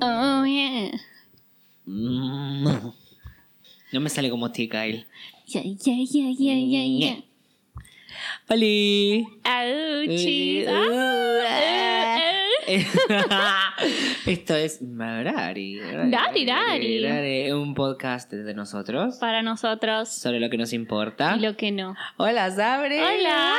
Oh, yeah. Mm. No me sale como T. Kyle. Yeah, yeah, yeah, yeah, yeah, yeah. ¡Oli! Esto es Marari. Dari, dari. Un podcast de nosotros Para nosotros sobre lo que nos importa. y lo que no. Hola, Sabre. Hola.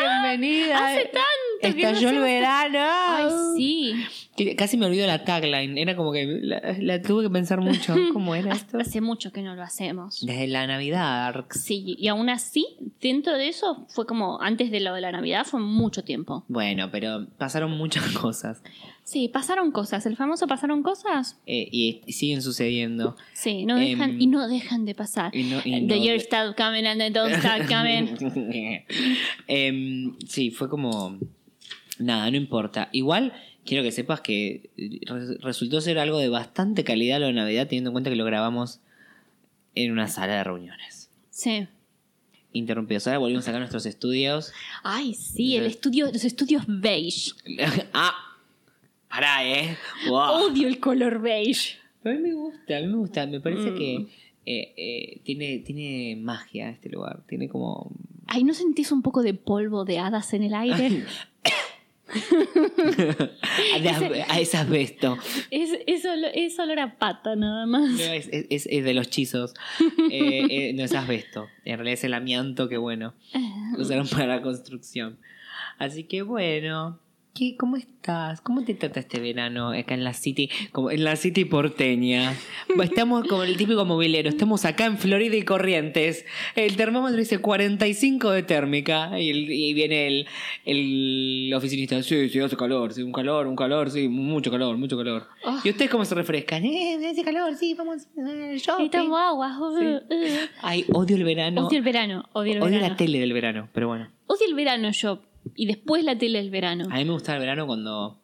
Bienvenida. Hace tanto Estalló el verano. Ay, sí. Que Casi me olvido la tagline. Era como que la, la tuve que pensar mucho. ¿Cómo era esto? Hace mucho que no lo hacemos. Desde la Navidad. Sí, y aún así, dentro de eso, fue como antes de lo de la Navidad, fue mucho tiempo. Bueno, pero pasaron muchas cosas. Sí, pasaron cosas. El famoso pasaron cosas. eh, y, y siguen sucediendo. Sí, no dejan, Em, y no dejan de pasar. y no- y The no- year start coming and the don't start coming. Em, sí, fue como. Nada, no importa. Igual quiero que sepas que re- resultó ser algo de bastante calidad lo de Navidad, teniendo en cuenta que lo grabamos en una sala de reuniones. Sí. Interrumpidos. Ahora volvimos acá a nuestros estudios. Ay, sí, el estudio, los estudios beige. ah, pará, eh. Wow. Odio el color beige. Pero a mí me gusta, a mí me gusta. Me parece Mm. que eh, eh, tiene, tiene magia este lugar. Tiene como. Ay, ¿no sentís un poco de polvo de hadas en el aire? a ese asbesto. es, es, olo- es olor a pata nada más. No, es, de los chizos. Eh, eh, no es asbesto. En realidad es el amianto que, bueno, lo usaron para la construcción. Así que, bueno. ¿Qué, ¿Cómo estás? ¿Cómo te trata este verano acá en la City? Como en la City porteña. Estamos como el típico movilero. Estamos acá en Florida y Corrientes. El termómetro dice 45 de térmica. Y, el- y viene el, el oficinista. Sí, sí, hace calor. Sí, un calor, un calor. Sí, mucho calor, mucho calor. Oh. ¿Y ustedes cómo se refrescan? Eh, hace calor, sí, vamos al shopping. Y tomo agua. Sí. Ay, odio el verano. Odio el verano. Odio el Odio verano. la tele del verano, pero bueno. Odio el verano yo. Y después la tele del verano. A mí me gustaba el verano cuando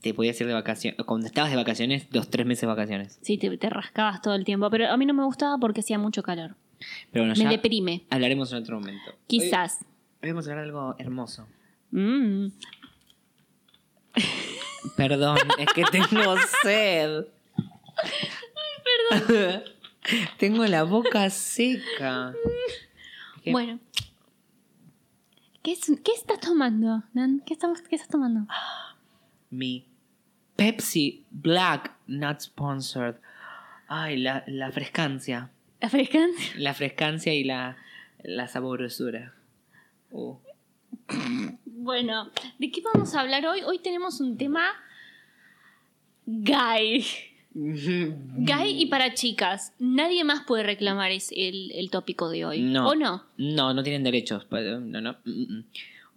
te podías ir de vacaciones. Cuando estabas de vacaciones, dos, tres meses de vacaciones. Sí, te, te rascabas todo el tiempo. Pero a mí no me gustaba porque hacía mucho calor. Pero bueno, Me deprime. hablaremos en otro momento. Quizás. Hoy, hoy vamos a hablar de algo hermoso. Mm. Perdón, es que tengo sed. perdón. tengo la boca seca. ¿Qué? Bueno. ¿Qué, es- qué estás tomando, Nan? ¿Qué, estamos, ¿Qué estás tomando? Mi Pepsi Black Not Sponsored. Ay, la, la frescancia. ¿La frescancia? La frescancia y la, la saborosura. Uh. Bueno, ¿de qué vamos a hablar hoy? Hoy tenemos un tema gay. Gay y para chicas. Nadie más puede reclamar es el, el tópico de hoy. No. ¿O no? No, no tienen derechos. No, no. Mm, mm.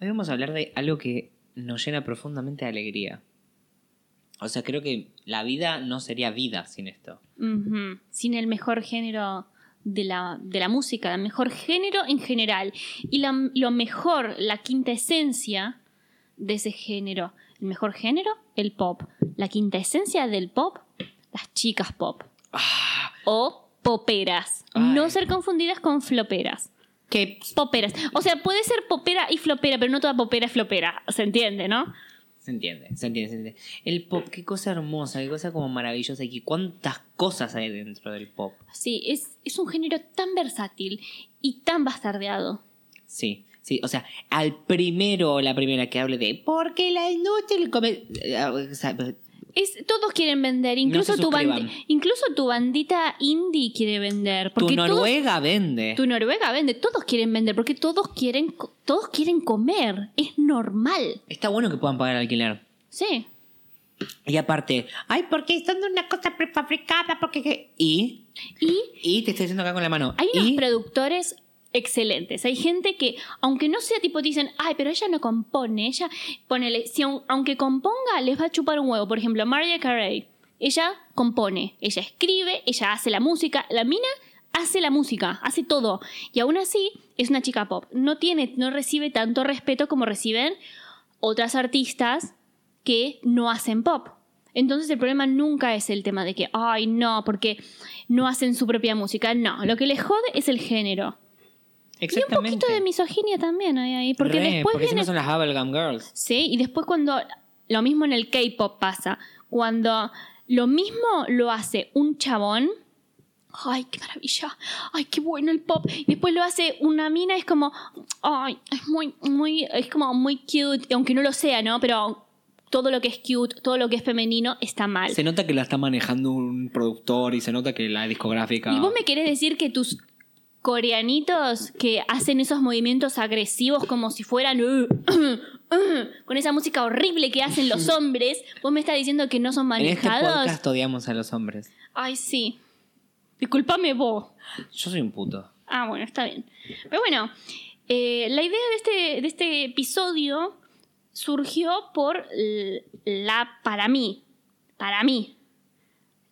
Hoy vamos a hablar de algo que nos llena profundamente de alegría. O sea, creo que la vida no sería vida sin esto. Sin el mejor género de la, de la música, el mejor género en general. Y la- lo mejor, la quinta esencia de ese género. El mejor género, el pop. La quinta esencia del pop, las chicas pop. Ah, O poperas. Ay. No ser confundidas con floperas. que Poperas. O sea, puede ser popera y flopera, pero no toda popera es flopera. Se entiende, ¿no? se entiende, se entiende, se entiende. El pop, qué cosa hermosa, qué cosa como maravillosa y cuántas cosas hay dentro del pop. Sí, es, es un género tan versátil y tan bastardeado. Sí, sí, o sea, al primero o la primera que hable de porque la inútil come... Es, todos quieren vender, incluso, tu suscriban. incluso tu bandita indie quiere vender. tu todos- Noruega vende. tu Noruega vende, todos quieren vender, porque todos quieren, todos quieren comer. Es normal. Está bueno que puedan pagar alquiler. Sí. Y aparte, ay, porque son de una cosa prefabricada, porque... qué?". Y, Y y te estoy diciendo acá con la mano. hay unos productores excelentes. Hay gente que, aunque no sea tipo, dicen, ay, pero ella no compone, ella, ponele, si aun- aunque componga, les va a chupar un huevo. Por ejemplo, Mariah Carey, ella compone, ella escribe, ella hace la música, la mina hace la música, hace todo. Y aún así, es una chica pop. No tiene, no recibe tanto respeto como reciben otras artistas que no hacen pop. Entonces el problema nunca es el tema de que, ay, no, porque no hacen su propia música. No, lo que les jode es el género. Y un poquito de misoginia también hay ahí. Porque Re, después porque viene. son las Bubblegum Girls. Sí, y después cuando. Lo mismo en el K-pop pasa. Cuando Lo mismo lo hace un chabón. Ay, qué maravilla. Ay, qué bueno el pop. Y después lo hace una mina, es como, ay, es muy, muy, es como muy cute, aunque no lo sea, ¿no? Pero todo lo que es cute, todo lo que es femenino está mal. Se nota que la está manejando un productor y se nota que la discográfica. ¿Y vos me querés decir que tus coreanitos que hacen esos movimientos agresivos como si fueran con esa música horrible que hacen los hombres, vos me estás diciendo que no son En este manejados? podcast odiamos a los hombres. Ay, sí. Disculpame vos. Yo soy un puto. Ah, bueno, está bien. Pero bueno, eh, la idea de este, de este episodio surgió por la, para mí, para mí,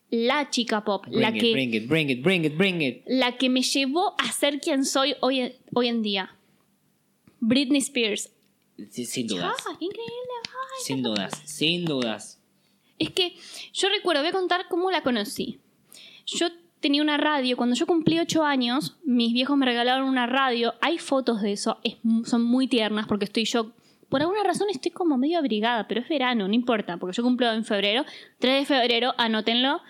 la chica pop, Bring la it, que, bring it, bring it, bring it, bring it. la que me llevó a ser quien soy hoy, en- hoy en día. Britney Spears. Sí, sin dudas. Ah, qué increíble. Ay, Sin dudas, sin dudas. Es que yo recuerdo, voy a contar cómo la conocí. Yo tenía una radio, cuando yo cumplí 8 años, mis viejos me regalaron una radio. Hay fotos de eso, es son muy tiernas porque estoy yo. Por alguna razón estoy como medio abrigada, pero es verano, no importa, porque yo cumplo en febrero. 3 de febrero, anótenlo.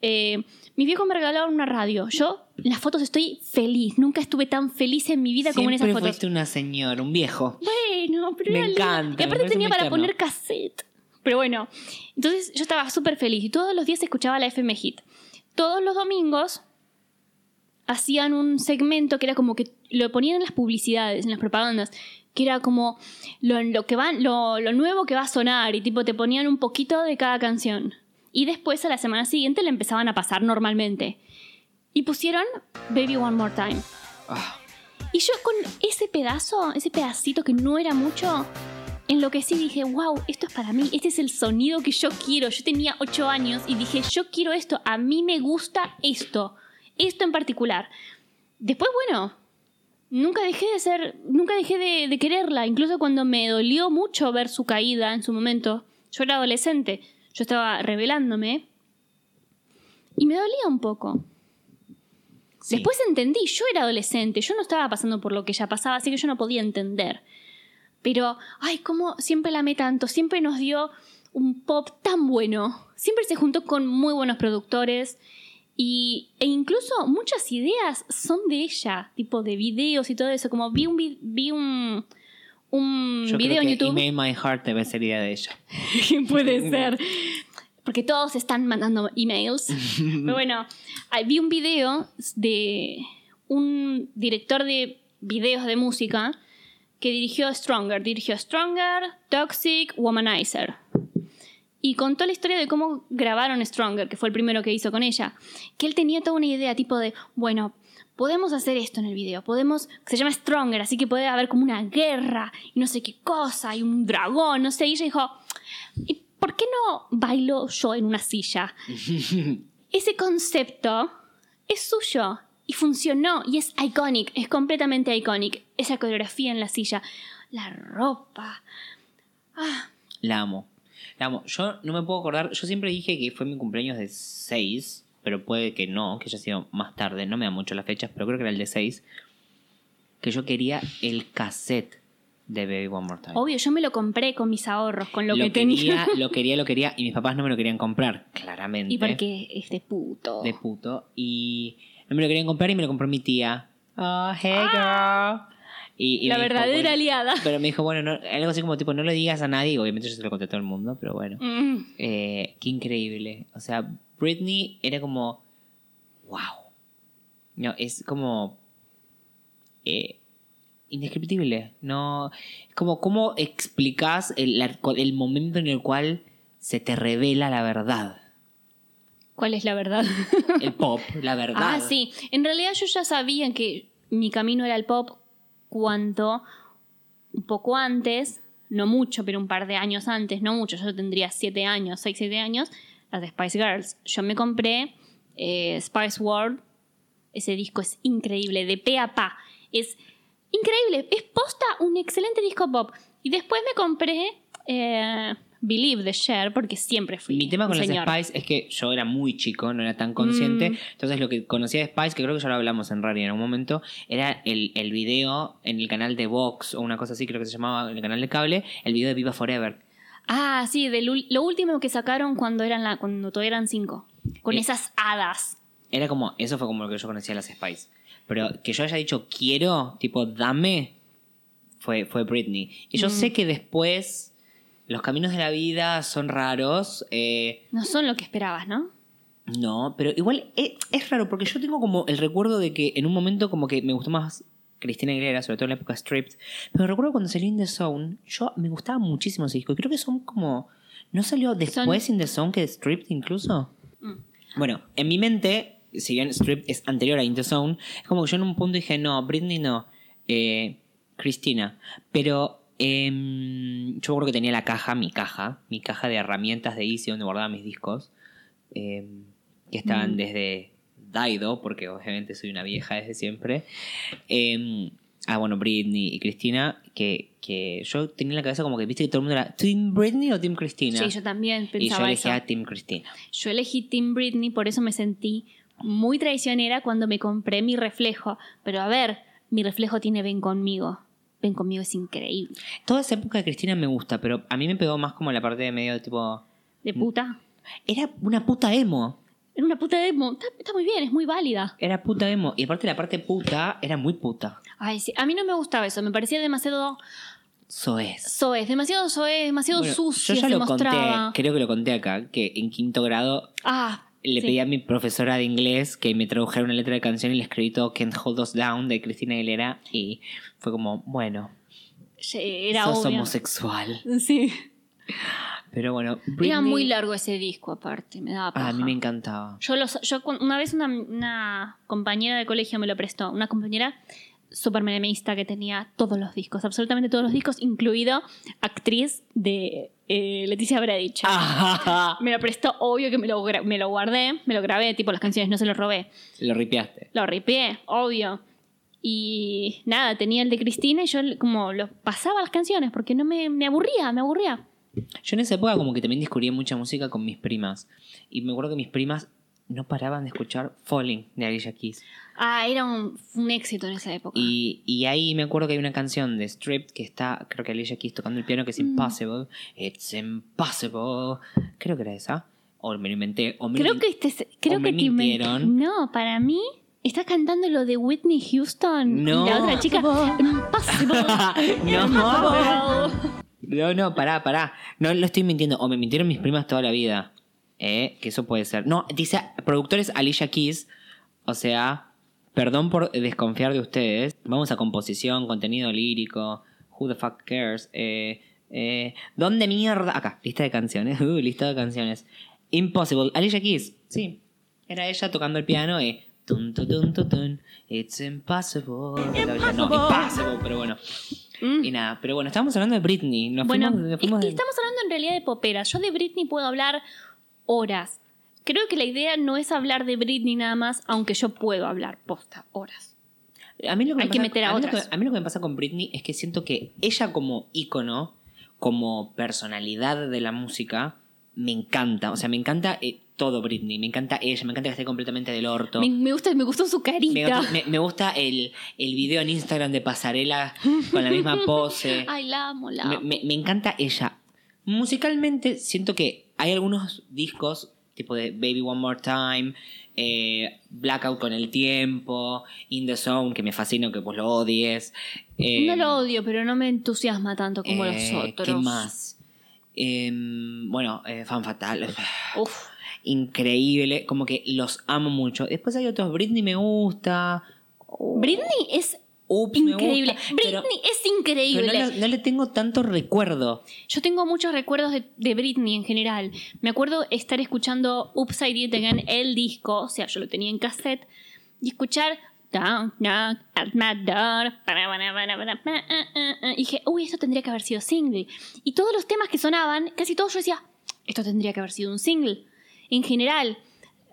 Eh, mis viejos me regalaron una radio. Yo en las fotos estoy feliz. Nunca estuve tan feliz en mi vida como en esas fotos. fuiste una señora, un viejo. Bueno, pero Me era encanta, Y aparte tenía para poner cassette. Pero bueno, entonces yo estaba súper feliz y todos los días escuchaba la FM Hit. Todos los domingos hacían un segmento que era como que lo ponían en las publicidades, en las propagandas, que era como lo, lo que va, lo, lo nuevo que va a sonar y tipo te ponían un poquito de cada canción. Y después a la semana siguiente le empezaban a pasar normalmente. Y pusieron Baby One More Time. Ah, Y yo con ese pedazo, ese pedacito que no era mucho, enloquecí y dije, wow, esto es para mí, este es el sonido que yo quiero. Yo tenía 8 años y dije, yo quiero esto, a mí me gusta esto, esto en particular. Después, bueno, nunca dejé de ser, nunca dejé de, de quererla, incluso cuando me dolió mucho ver su caída en su momento. Yo era adolescente, yo estaba revelándome y me dolía un poco. sí. Después entendí, yo era adolescente, yo no estaba pasando por lo que ella pasaba, así que yo no podía entender. Pero, ay, cómo siempre la amé tanto, siempre nos dio un pop tan bueno, siempre se juntó con muy buenos productores y, e incluso muchas ideas son de ella, tipo de videos y todo eso, como vi un, vi, un, un Yo video creo en YouTube. Email My Heart debe ser idea de ella. Puede ser. Porque todos están mandando emails. Pero bueno, vi un video de un director de videos de música que dirigió Stronger. Dirigió Stronger, Toxic, Womanizer. Y contó la historia de cómo grabaron Stronger, que fue el primero que hizo con ella. Que él tenía toda una idea tipo de, bueno, podemos hacer esto en el video, podemos, se llama Stronger, así que puede haber como una guerra y no sé qué cosa, y un dragón, no sé. Y ella dijo, ¿y por qué no bailo yo en una silla? Ese concepto es suyo y funcionó y es iconic, es completamente iconic. Esa coreografía en la silla, la ropa. Ah, La amo. Yo no me puedo acordar. Yo siempre dije que fue mi cumpleaños de 6. Pero puede que no, que haya sido más tarde. No me da mucho las fechas, pero creo que era el de 6. Que yo quería el cassette de Baby One More Time. obvio, yo me lo compré con mis ahorros, con lo, que tenía. lo quería, lo quería. Y mis papás no me lo querían comprar, claramente. Y porque es de puto. De puto. Y no me lo querían comprar y me lo compró mi tía. Oh, hey girl. Ah. Y, y la dijo, verdadera bueno, aliada. Pero me dijo, bueno, no- algo así como tipo, no le digas a nadie. Obviamente yo se lo conté a todo el mundo, pero bueno. Mm. Eh, qué increíble. O sea, Britney era como. ¡Wow! No, es como. eh, indescriptible. No. Es como, ¿cómo explicas el, el momento en el cual se te revela la verdad? ¿Cuál es la verdad? El pop, la verdad. Ah, sí. En realidad yo ya sabía que mi camino era el pop cuando un poco antes, no mucho, pero un par de años antes, no mucho, yo tendría siete años, seis, siete años, las de Spice Girls. Yo me compré eh, Spice World. Ese disco es increíble, de pe a pa. Es increíble, es posta un excelente disco pop. Y después me compré eh, Believe de Cher, porque siempre fui. Mi tema un con las señor. Spice es que yo era muy chico, no era tan consciente. Mm. Entonces lo que conocía de Spice, que creo que ya lo hablamos en Rari en algún momento, era el, el video en el canal de Vox o una cosa así, creo que se llamaba en el canal de cable, el video de Viva Forever. Ah, sí, de lo último que sacaron cuando eran la, cuando todavía eran cinco. Con Eh, esas hadas. Era como, eso fue como lo que yo conocía a las Spice. Pero que yo haya dicho quiero, tipo dame, fue, fue Britney. Y yo Mm. sé que después los caminos de la vida son raros. eh, No son lo que esperabas, ¿no? no, pero igual es, es raro porque yo tengo como el recuerdo de que en un momento como que me gustó más Cristina Aguilera, sobre todo en la época Stripped. Pero recuerdo cuando salió In The Zone, yo me gustaba muchísimo ese disco. Y creo que son como... ¿No salió después In The Zone que Stripped incluso? Mm. Bueno, en mi mente, si bien Stripped es anterior a In The Zone, es como que yo en un punto dije, no, Britney no, eh, Cristina. Pero em, yo recuerdo que tenía la caja, mi caja, mi caja de herramientas de Easy donde guardaba mis discos, em, que estaban Mm. desde Daido, porque obviamente soy una vieja desde siempre. Em, ah, bueno, Britney y Cristina, que, que yo tenía en la cabeza como que, viste que todo el mundo era ¿Team Britney o Team Cristina? Sí, yo también y yo pensaba elegía Team Cristina. Yo elegí Team Britney, por eso me sentí muy traicionera cuando me compré mi reflejo. Pero a ver, mi reflejo tiene Ven conmigo. Ven conmigo es increíble. Toda esa época de Cristina me gusta, pero a mí me pegó más como la parte de medio tipo. De puta. Era una puta emo. Era una puta demo. Está, está muy bien, es muy válida. Era puta emo. Y aparte la parte puta era muy puta. Ay, sí. A mí no me gustaba eso. Me parecía demasiado Soez. soez. Demasiado soez, demasiado Bueno, sucio. yo ya lo mostraba. conté, creo que lo conté acá, que en quinto grado Ah, le sí. pedí a mi profesora de inglés que me tradujera una letra de canción y le escribí todo Can't Hold Us Down de Cristina Aguilera y fue como, bueno, Era sos obvio. homosexual. Sí. Pero bueno, Era muy largo ese disco, aparte. Me daba Ah, paja. a mí me encantaba. Yo, los, yo una vez una, una compañera de colegio me lo prestó, una compañera súper menemista que tenía todos los discos, absolutamente todos los discos, incluido actriz de eh, Leticia Bradich. Me lo prestó, obvio que me lo, me lo guardé, me lo grabé, tipo las canciones, no se lo robé. lo ripiaste. Lo ripié, obvio. Y nada, tenía el de Cristina y yo como lo pasaba las canciones porque no me, me aburría, me aburría. Yo en esa época como que también descubrí mucha música con mis primas. Y me acuerdo que mis primas no paraban de escuchar Falling de Alicia Keys. Ah, era un, un éxito en esa época. Y, y ahí me acuerdo que hay una canción de Stripped que está, creo que Alicia Keys tocando el piano, que es Mm. Impossible. It's Impossible. Creo que era esa. O me lo inventé. O me Creo que este, creo que te mintieron. No, para mí está cantando lo de Whitney Houston. No. La otra chica. Impossible. No. No, no, pará, pará. No lo estoy mintiendo. O me mintieron mis primas toda la vida. ¿Eh? Que eso puede ser. No, dice productores Alicia Keys. O sea, perdón por desconfiar de ustedes. Vamos a composición, contenido lírico. Who the fuck cares? Eh, eh, ¿Dónde mierda? Acá, lista de canciones. Uh, lista de canciones. Impossible. Alicia Keys. Sí. Era ella tocando el piano y. Tun, tun, tun, tun. It's impossible. No, impossible, pero bueno. Mm. Y nada, pero bueno, estábamos hablando de Britney. Nos Bueno, fuimos, nos es fuimos que de- estamos hablando en realidad de poperas. Yo de Britney puedo hablar horas. Creo que la idea no es hablar de Britney nada más, aunque yo puedo hablar posta horas. A mí lo que hay me que pasa- meter a lo otras. que- a mí lo que me pasa con Britney es que siento que ella como ícono, como personalidad de la música, me encanta. O sea, me encanta eh, todo Britney. Me encanta ella, me encanta que esté completamente del orto. Me, me gusta, me gustó su carita. me- me gusta el, el video en Instagram de pasarela con la misma pose. Ay, la amo, la amo. me encanta ella. Musicalmente siento que hay algunos discos, tipo de Baby One More Time, eh, Blackout con el tiempo, In the Zone, que me fascina, que vos lo odies. eh, no lo odio, pero no me entusiasma tanto como eh, los otros. ¿Qué más? Em, bueno, eh, Fan Fatal. Uf. Increíble, como que los amo mucho. Después hay otros, Britney me gusta. Britney es Ups, me increíble. gusta, Britney pero- es pero increíble. no, le, no le tengo tanto recuerdo. Yo tengo muchos recuerdos de, de Britney en general. Me acuerdo estar escuchando Upside It Again, el disco, o sea, yo lo tenía en cassette, y escuchar Don't knock at my door. Y dije, uy, esto tendría que haber sido single. Y todos los temas que sonaban, casi todos yo decía, esto tendría que haber sido un single. En general,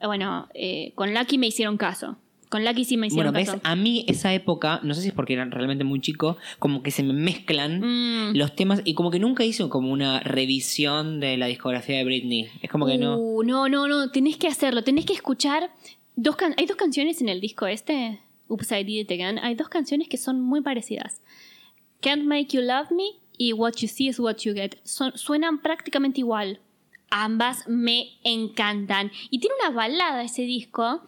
bueno, eh, con Lucky me hicieron caso. Con Lucky sí me Bueno, hicieron ves, caso. a mí esa época, no sé si es porque era realmente muy chico, como que se me mezclan Mm. los temas y como que nunca hizo como una revisión de la discografía de Britney. Es como que no. Uh, no, no, no, tenés que hacerlo, tenés que escuchar. Dos can- hay dos canciones en el disco este, Upside It Again. Hay dos canciones que son muy parecidas: Can't Make You Love Me y What You See is What You Get son- suenan prácticamente igual. Ambas me encantan. Y tiene una balada ese disco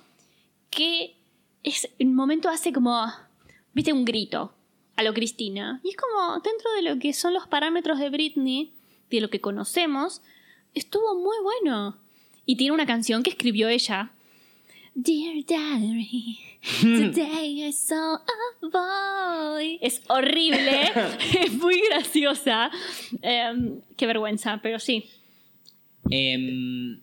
que es, en un momento hace como, viste, un grito a lo Cristina. Y es como, dentro de lo que son los parámetros de Britney, de lo que conocemos, estuvo muy bueno. Y tiene una canción que escribió ella. Dear Diary, today I saw a boy. Es horrible, es muy graciosa. Em, qué vergüenza, pero sí, Em,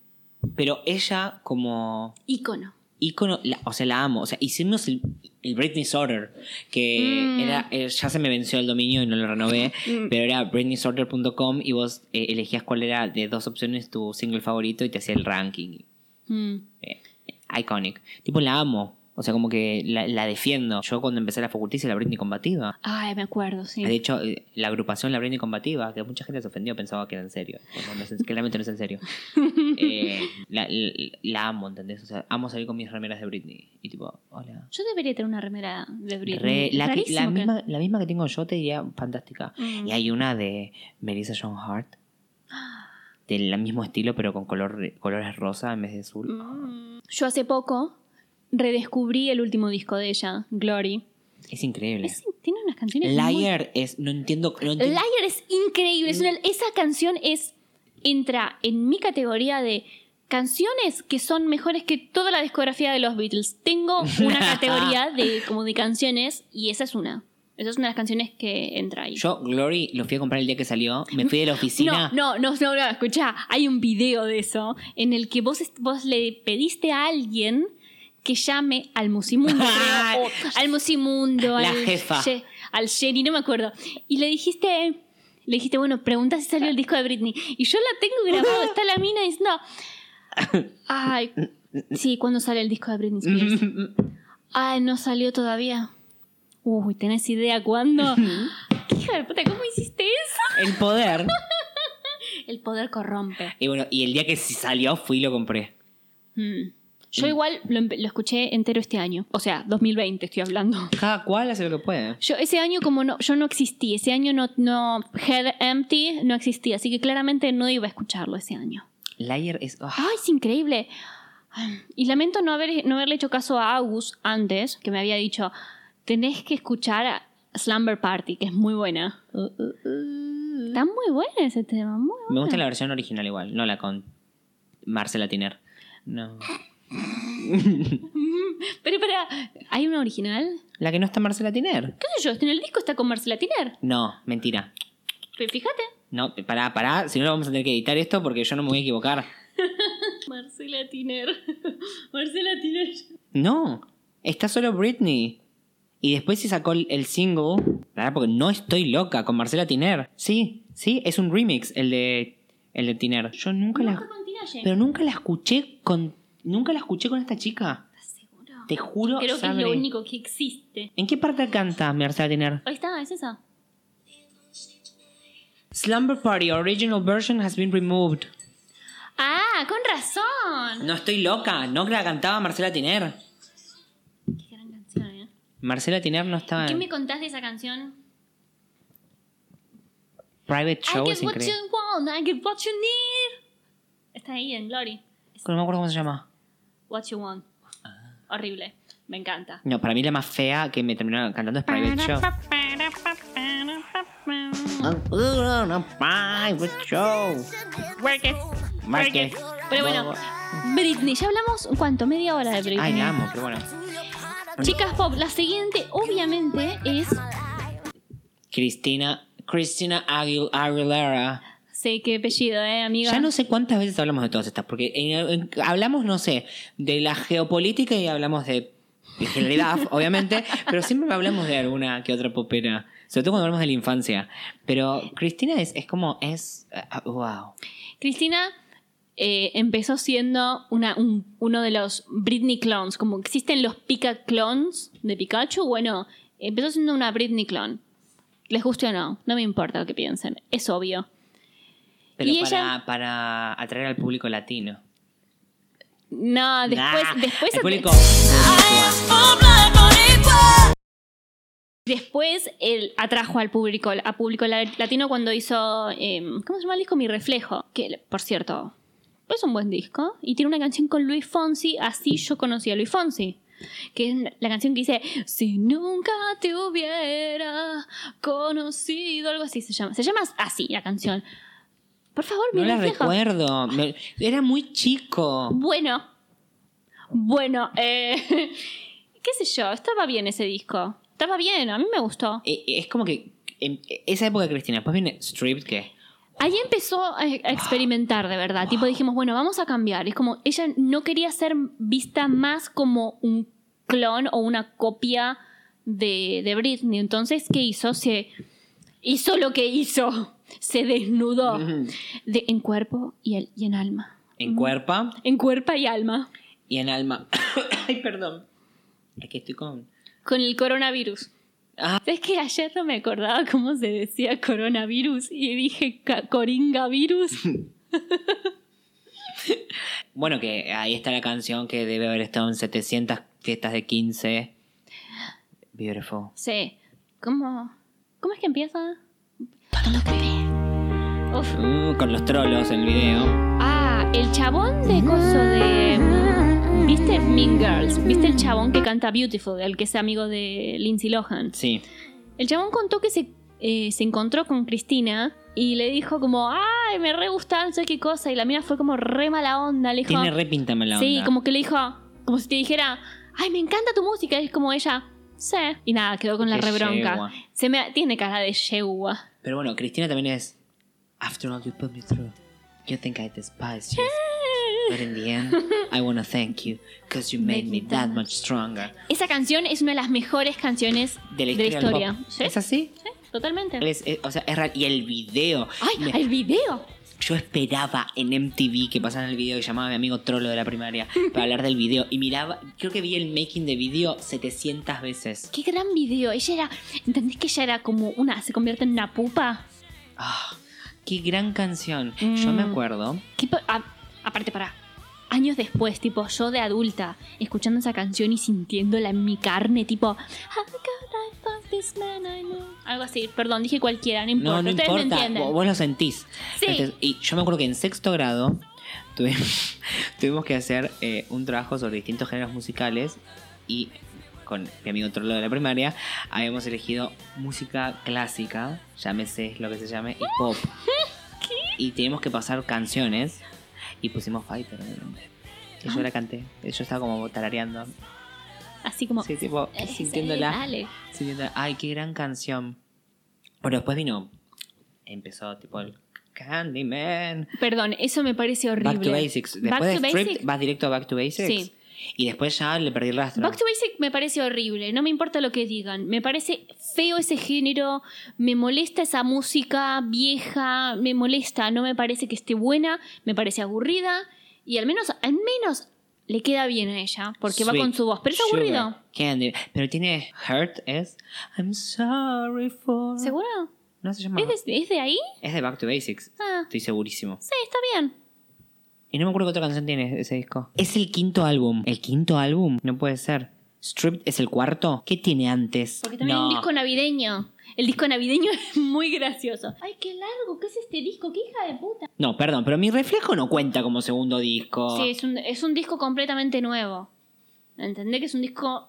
pero ella como ícono. Ícono, la- o sea, la amo. O sea, hicimos el, el Britney Sorter, que Mm. era, eh, ya se me venció el dominio y no lo renové, Mm. pero era britneysorter.com y vos eh, elegías cuál era de dos opciones tu single favorito y te hacía el ranking. Mm. Eh, iconic. Tipo, la amo. O sea, como que la, la defiendo. Yo cuando empecé la facultad hice la Britney combativa. Ay, me acuerdo, sí. De hecho, eh, la agrupación La Britney Combativa, que mucha gente se ofendió, pensaba que era en serio. Bueno, no es- claramente no es en serio. Eh, la, la- la amo, ¿entendés? O sea, amo salir con mis remeras de Britney. Y tipo, hola. Yo debería tener una remera de Britney. Re- la, que- la que- misma, la misma que tengo yo te diría fantástica. Mm. Y hay una de Melissa Joan Hart. Del mismo estilo, pero con color, colores rosa en vez de azul. Mm. Yo hace poco redescubrí el último disco de ella, Glory. Es increíble. Es- tiene unas canciones muy- Liar es. No entiendo. No entiendo- Liar es increíble. es una- esa canción es entra en mi categoría de canciones que son mejores que toda la discografía de los Beatles. Tengo una categoría de como de canciones y esa es una. Esa es una de las canciones que entra ahí. Yo, Glory, lo fui a comprar el día que salió. Me fui de la oficina. No, no, no, no, no, escucha, hay un video de eso en el que vos, vos le pediste a alguien que llame al Musimundo, creo, o al Musimundo, La al, jefa. Ye- al Jenny, no me acuerdo. Y le dijiste, le dijiste, bueno, pregunta si salió el disco de Britney. Y yo la tengo grabado, está la mina diciendo, ay, sí, ¿cuándo sale el disco de Britney Spears? Ay, no salió todavía. Uy, ¿tenés idea cuándo? ¿Qué hija de puta, ¿cómo hiciste eso? El poder. El poder corrompe. y bueno, y el día que salió, fui y lo compré. Mm. Yo igual lo, escuché entero este año. O sea, 2020 estoy hablando. Cada cual hace lo que puede. Yo ese año como no, yo no existí, ese año no, no, Head Empty no existía, así que claramente no iba a escucharlo ese año. Liar es. ah, ¡Ay, es increíble! Y lamento no, haber, no haberle hecho caso a Agus antes, que me había dicho, tenés que escuchar a Slumber Party, que es muy buena. Está muy buena ese tema, muy Me gusta buena. la versión original igual, no la con Marcela Tiner. No. Pero para, ¿hay una original? La que no está Marcela Tiner. ¿Qué sé yo? En el disco está con Marcela Tiner. No, mentira. Pero fíjate. No, pará, pará. Si no, vamos a tener que editar esto porque yo no me voy a equivocar. Marcela Tiner. Marcela Tiner. No, está solo Britney. Y después se sacó el, single. Pará, porque no estoy loca con Marcela Tiner. Sí, sí, es un remix el de, el de Tiner. Yo nunca la. con. Pero nunca la escuché con. Nunca la escuché con esta chica. ¿Estás seguro? Te juro, Creo que es lo único que existe. ¿En qué parte canta Marcela Tiner? Ahí está, es esa. Slumber Party original version has been removed. Ah, con razón. No estoy loca, no la cantaba Marcela Tiner. Qué gran canción, ¿eh? Marcela Tiner no estaba ¿Qué me contás de esa canción? Private Show, I es get what increíble. you want, I get what you need. Está ahí en Glory. No me acuerdo cómo se llama. What you want. Horrible. Me encanta. No, para mí la más fea que me terminó cantando es Private Show. Private Show. Work it. Work it. Pero bueno, Britney, ya hablamos, ¿cuánto? Media hora de Britney. Ay, la amo, pero bueno. Chicas pop, la siguiente obviamente es... Cristina, Cristina Aguil- Aguilera. Sé qué apellido, ¿eh, amiga? Ya no sé cuántas veces hablamos de todas estas, porque en- en- hablamos, no sé, de la geopolítica y hablamos de generalidad, obviamente, pero siempre hablamos de alguna que otra popera, sobre todo cuando hablamos de la infancia. Pero Cristina es, es como, es, ah, wow. Cristina eh, empezó siendo una, un- uno de los Britney clones. Como existen los Pika clones de Pikachu, bueno, empezó siendo una Britney clone. Les guste o no, no me importa lo que piensen, es obvio. Pero Y para, ella- para atraer al público latino. No, después, Nah, después el público. Después él atrajo al público, a público la- latino cuando hizo, eh, ¿cómo se llama el disco? Mi reflejo. Que, por cierto, es un buen disco. Y tiene una canción con Luis Fonsi, así yo conocí a Luis Fonsi. Que es la canción que dice, si nunca te hubiera conocido, algo así se llama. Se llama así la canción. Por favor, mi No la recuerdo. Me- era muy chico. Bueno, bueno, eh, qué sé yo, estaba bien ese disco. Estaba bien, a mí me gustó. Eh, Es como que en esa época de Cristina. Después viene Stripped, que Ahí empezó a experimentar de verdad. Tipo, dijimos, bueno, vamos a cambiar. Es como, ella no quería ser vista más como un clon o una copia de, de Britney. Entonces, ¿qué hizo? Se hizo lo que hizo. Se desnudó de, en cuerpo y, el- y en alma. en cuerpo En cuerpo y alma. y en alma. Ay, perdón. Aquí estoy con. Con el coronavirus. Ah, Es que ayer no me acordaba cómo se decía coronavirus y dije coringavirus. bueno, que ahí está la canción que debe haber estado en 700 fiestas de 15. Beautiful. Sí. ¿Cómo, ¿Cómo es que empieza? Todo lo que ve. Uf. Uh, con los trolos en el video. Ah, el chabón de coso de. ¿Viste Mean Girls? ¿Viste el chabón que canta Beautiful? El que es amigo de Lindsay Lohan. Sí. El chabón contó que se, eh, se encontró con Cristina y le dijo como, ay, me re gusta, no sé qué cosa. Y la mina fue como re mala onda. Le dijo, Tiene re pinta mala Sí, onda. como que le dijo, como si te dijera, ay, me encanta tu música. Y es como ella, sí. Y nada, quedó con la Qué rebronca. yegua. Se me, tiene cara de yegua. Pero bueno, Cristina también es. After all you put me through, you think I despise you. But in the end, I wanna thank you, because you made me that much stronger. Esa canción es una de las mejores canciones De la historia. del historia. pop. ¿Sí? ¿Es así? Sí, totalmente. Es- es- o sea, es real. Y el video. ¡Ay, Me- el video! Yo esperaba en MTV que pasaran el video y llamaba a mi amigo Trollo de la primaria para hablar del video. Y miraba, creo que vi el making de video 700 veces. ¡Qué gran video! Ella era, ¿entendés que ella era como una, se convierte en una pupa? Ah, qué gran canción. Yo Mm. me acuerdo. ¿Qué a- aparte, para años después, tipo, yo de adulta, escuchando esa canción y sintiéndola en mi carne, tipo, algo así. Perdón, dije cualquiera, no importa. No, no Ustedes me importa. entienden. Vos, lo sentís. Sí. Entonces, y yo me acuerdo que en sexto grado tuvimos, tuvimos que hacer eh, un trabajo sobre distintos géneros musicales y con mi amigo Trollo de la primaria habíamos elegido música clásica, llámese lo que se llame, y pop. Y teníamos que pasar canciones y pusimos Fighter. obviamente. Y yo Ah. la canté. Yo estaba como tarareando. Así como, Sí, tipo, "Eh, sintiéndola. dale". sintiéndola. Ay, qué gran canción. Pero después vino. Empezó tipo el Candyman. Perdón, eso me parece horrible. Back to Basics. Después Back de to Stripped, Basics. vas directo a Back to Basics. Sí. Y después ya le perdí el rastro. Back to Basic me parece horrible, no me importa lo que digan. Me parece feo ese género, me molesta esa música vieja, me molesta, no me parece que esté buena, me parece aburrida y al menos, al menos le queda bien a ella, porque va Sweet con su voz, pero es Sugar aburrido. Candy. Pero tiene Hurt, es I'm sorry for. ¿Seguro? No se llama. ¿Es de, es de ahí? Es de Back to Basics. Ah, Estoy segurísimo. sí, está bien. Y no me acuerdo qué otra canción tiene ese disco. Es el quinto álbum. ¿El quinto álbum? No puede ser. Stripped es el cuarto. ¿Qué tiene antes? Porque también hay No. un disco navideño. El disco navideño es muy gracioso. Ay, qué largo, ¿qué es este disco? ¿Qué hija de puta? No, perdón, pero mi reflejo no cuenta como segundo disco. Sí, es un, es un disco completamente nuevo. ¿Entendés que es un disco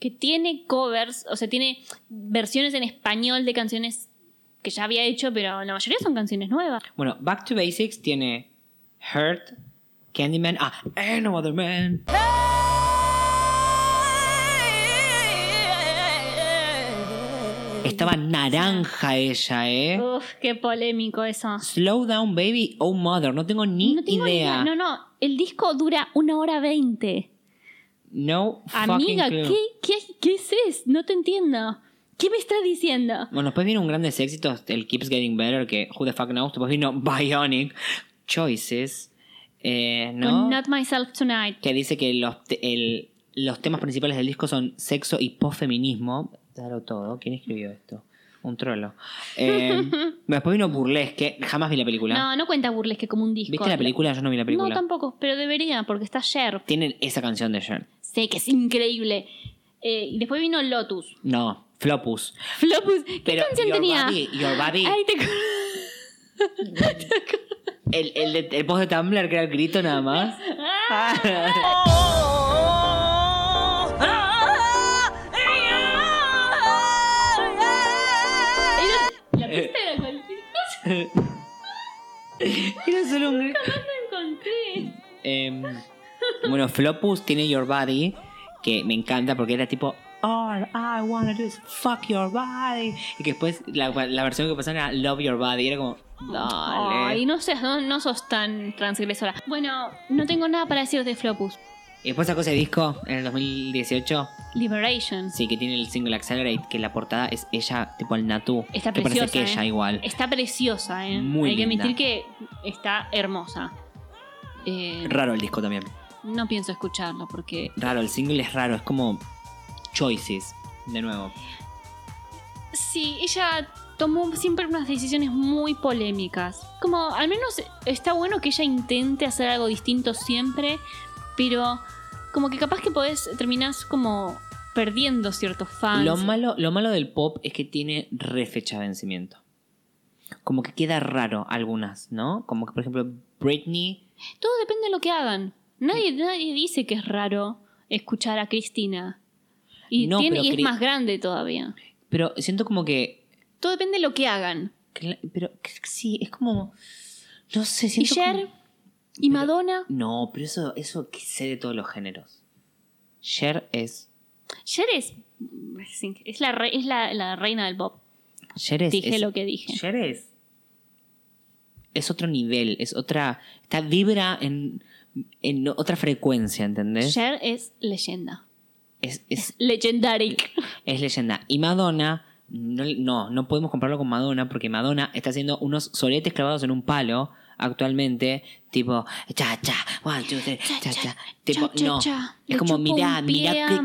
que tiene covers, o sea, tiene versiones en español de canciones que ya había hecho, pero la mayoría son canciones nuevas. Bueno, Back to Basics tiene Hurt, Candyman, ah, and No Other Man. Estaba naranja ella, ¿eh? Uf, qué polémico eso. Slow Down Baby, Oh Mother, no tengo ni No tengo ni idea. idea. No, no, el disco dura una hora veinte. No fucking Amiga, clue. ¿qué, qué, ¿qué es eso? No te entiendo. ¿Qué me estás diciendo? Bueno, después vino un grandes éxitos, el Keeps Getting Better, que Who the Fuck Knows. Después vino Bionic, Choices, eh, ¿no? Not Myself Tonight. que dice que los, te- el- los temas principales del disco son sexo y posfeminismo. Dalo todo. ¿Quién escribió esto? Un trolo. Eh, después vino Burlesque. Jamás vi la película. No, no cuenta burlesque como un disco. ¿Viste la película? Yo no vi la película. No, tampoco, pero debería, porque está Cher. Tienen esa canción de Cher. Sé que es increíble. Eh, y después vino Lotus. No, Flopus. Flopus. ¿Qué Pero canción Your tenía? Body, Your Body. Ay, te El, el, de- el post de Tumblr que era el grito nada más. La pista era cualquier cosa. Era solo un grito. Lo encontré. Em, bueno, Flopus tiene Your Body, que me encanta porque era tipo, All I wanna do is fuck your body. Y que después la, la versión que pasaron era Love Your Body. Era como, dale. Ay, no sé, no, no sos tan transgresora. Bueno, no tengo nada para decir de Flopus. Y después sacó ese disco en el 2018. Liberation. Sí, que tiene el single Accelerate, que la portada es ella, tipo el Natu. Está que preciosa. parece que ella ¿eh? igual. Está preciosa, ¿eh? Muy Hay que admitir que está hermosa. Eh, Raro el disco también. no pienso escucharlo porque. Raro, el single es raro, es como Choices, de nuevo. Sí, ella tomó siempre unas decisiones muy polémicas. Como, al menos está bueno que ella intente hacer algo distinto siempre, pero como que capaz que podés, terminás como perdiendo ciertos fans. Lo malo, lo malo del pop es que tiene re fecha de vencimiento. Como que queda raro algunas, ¿no? Como que, por ejemplo, Britney. Todo depende de lo que hagan. Nadie, nadie dice que es raro escuchar a Cristina. Y, No, tiene- y es Cri- más grande todavía. Pero siento como que. Todo depende de lo que hagan. Pero sí, es como. No sé, Y siento. Cher como- y pero- Madonna. No, pero eso, eso que sé de todos los géneros. Cher es. Cher es, es, la, re- es la, la reina del pop. Cher es. Dije es- lo que dije. Cher es. Es otro nivel, es otra. Está vibra en, en otra frecuencia, ¿entendés? Cher es leyenda. Es, es, Legendaric. es leyenda. Y Madonna, no, no, podemos compararlo con Madonna porque Madonna está haciendo unos soletes clavados en un palo actualmente, tipo, cha, cha, one, two, three, cha, cha. Tipo, cha, cha, no. cha. Es como, mirá, mirá qué,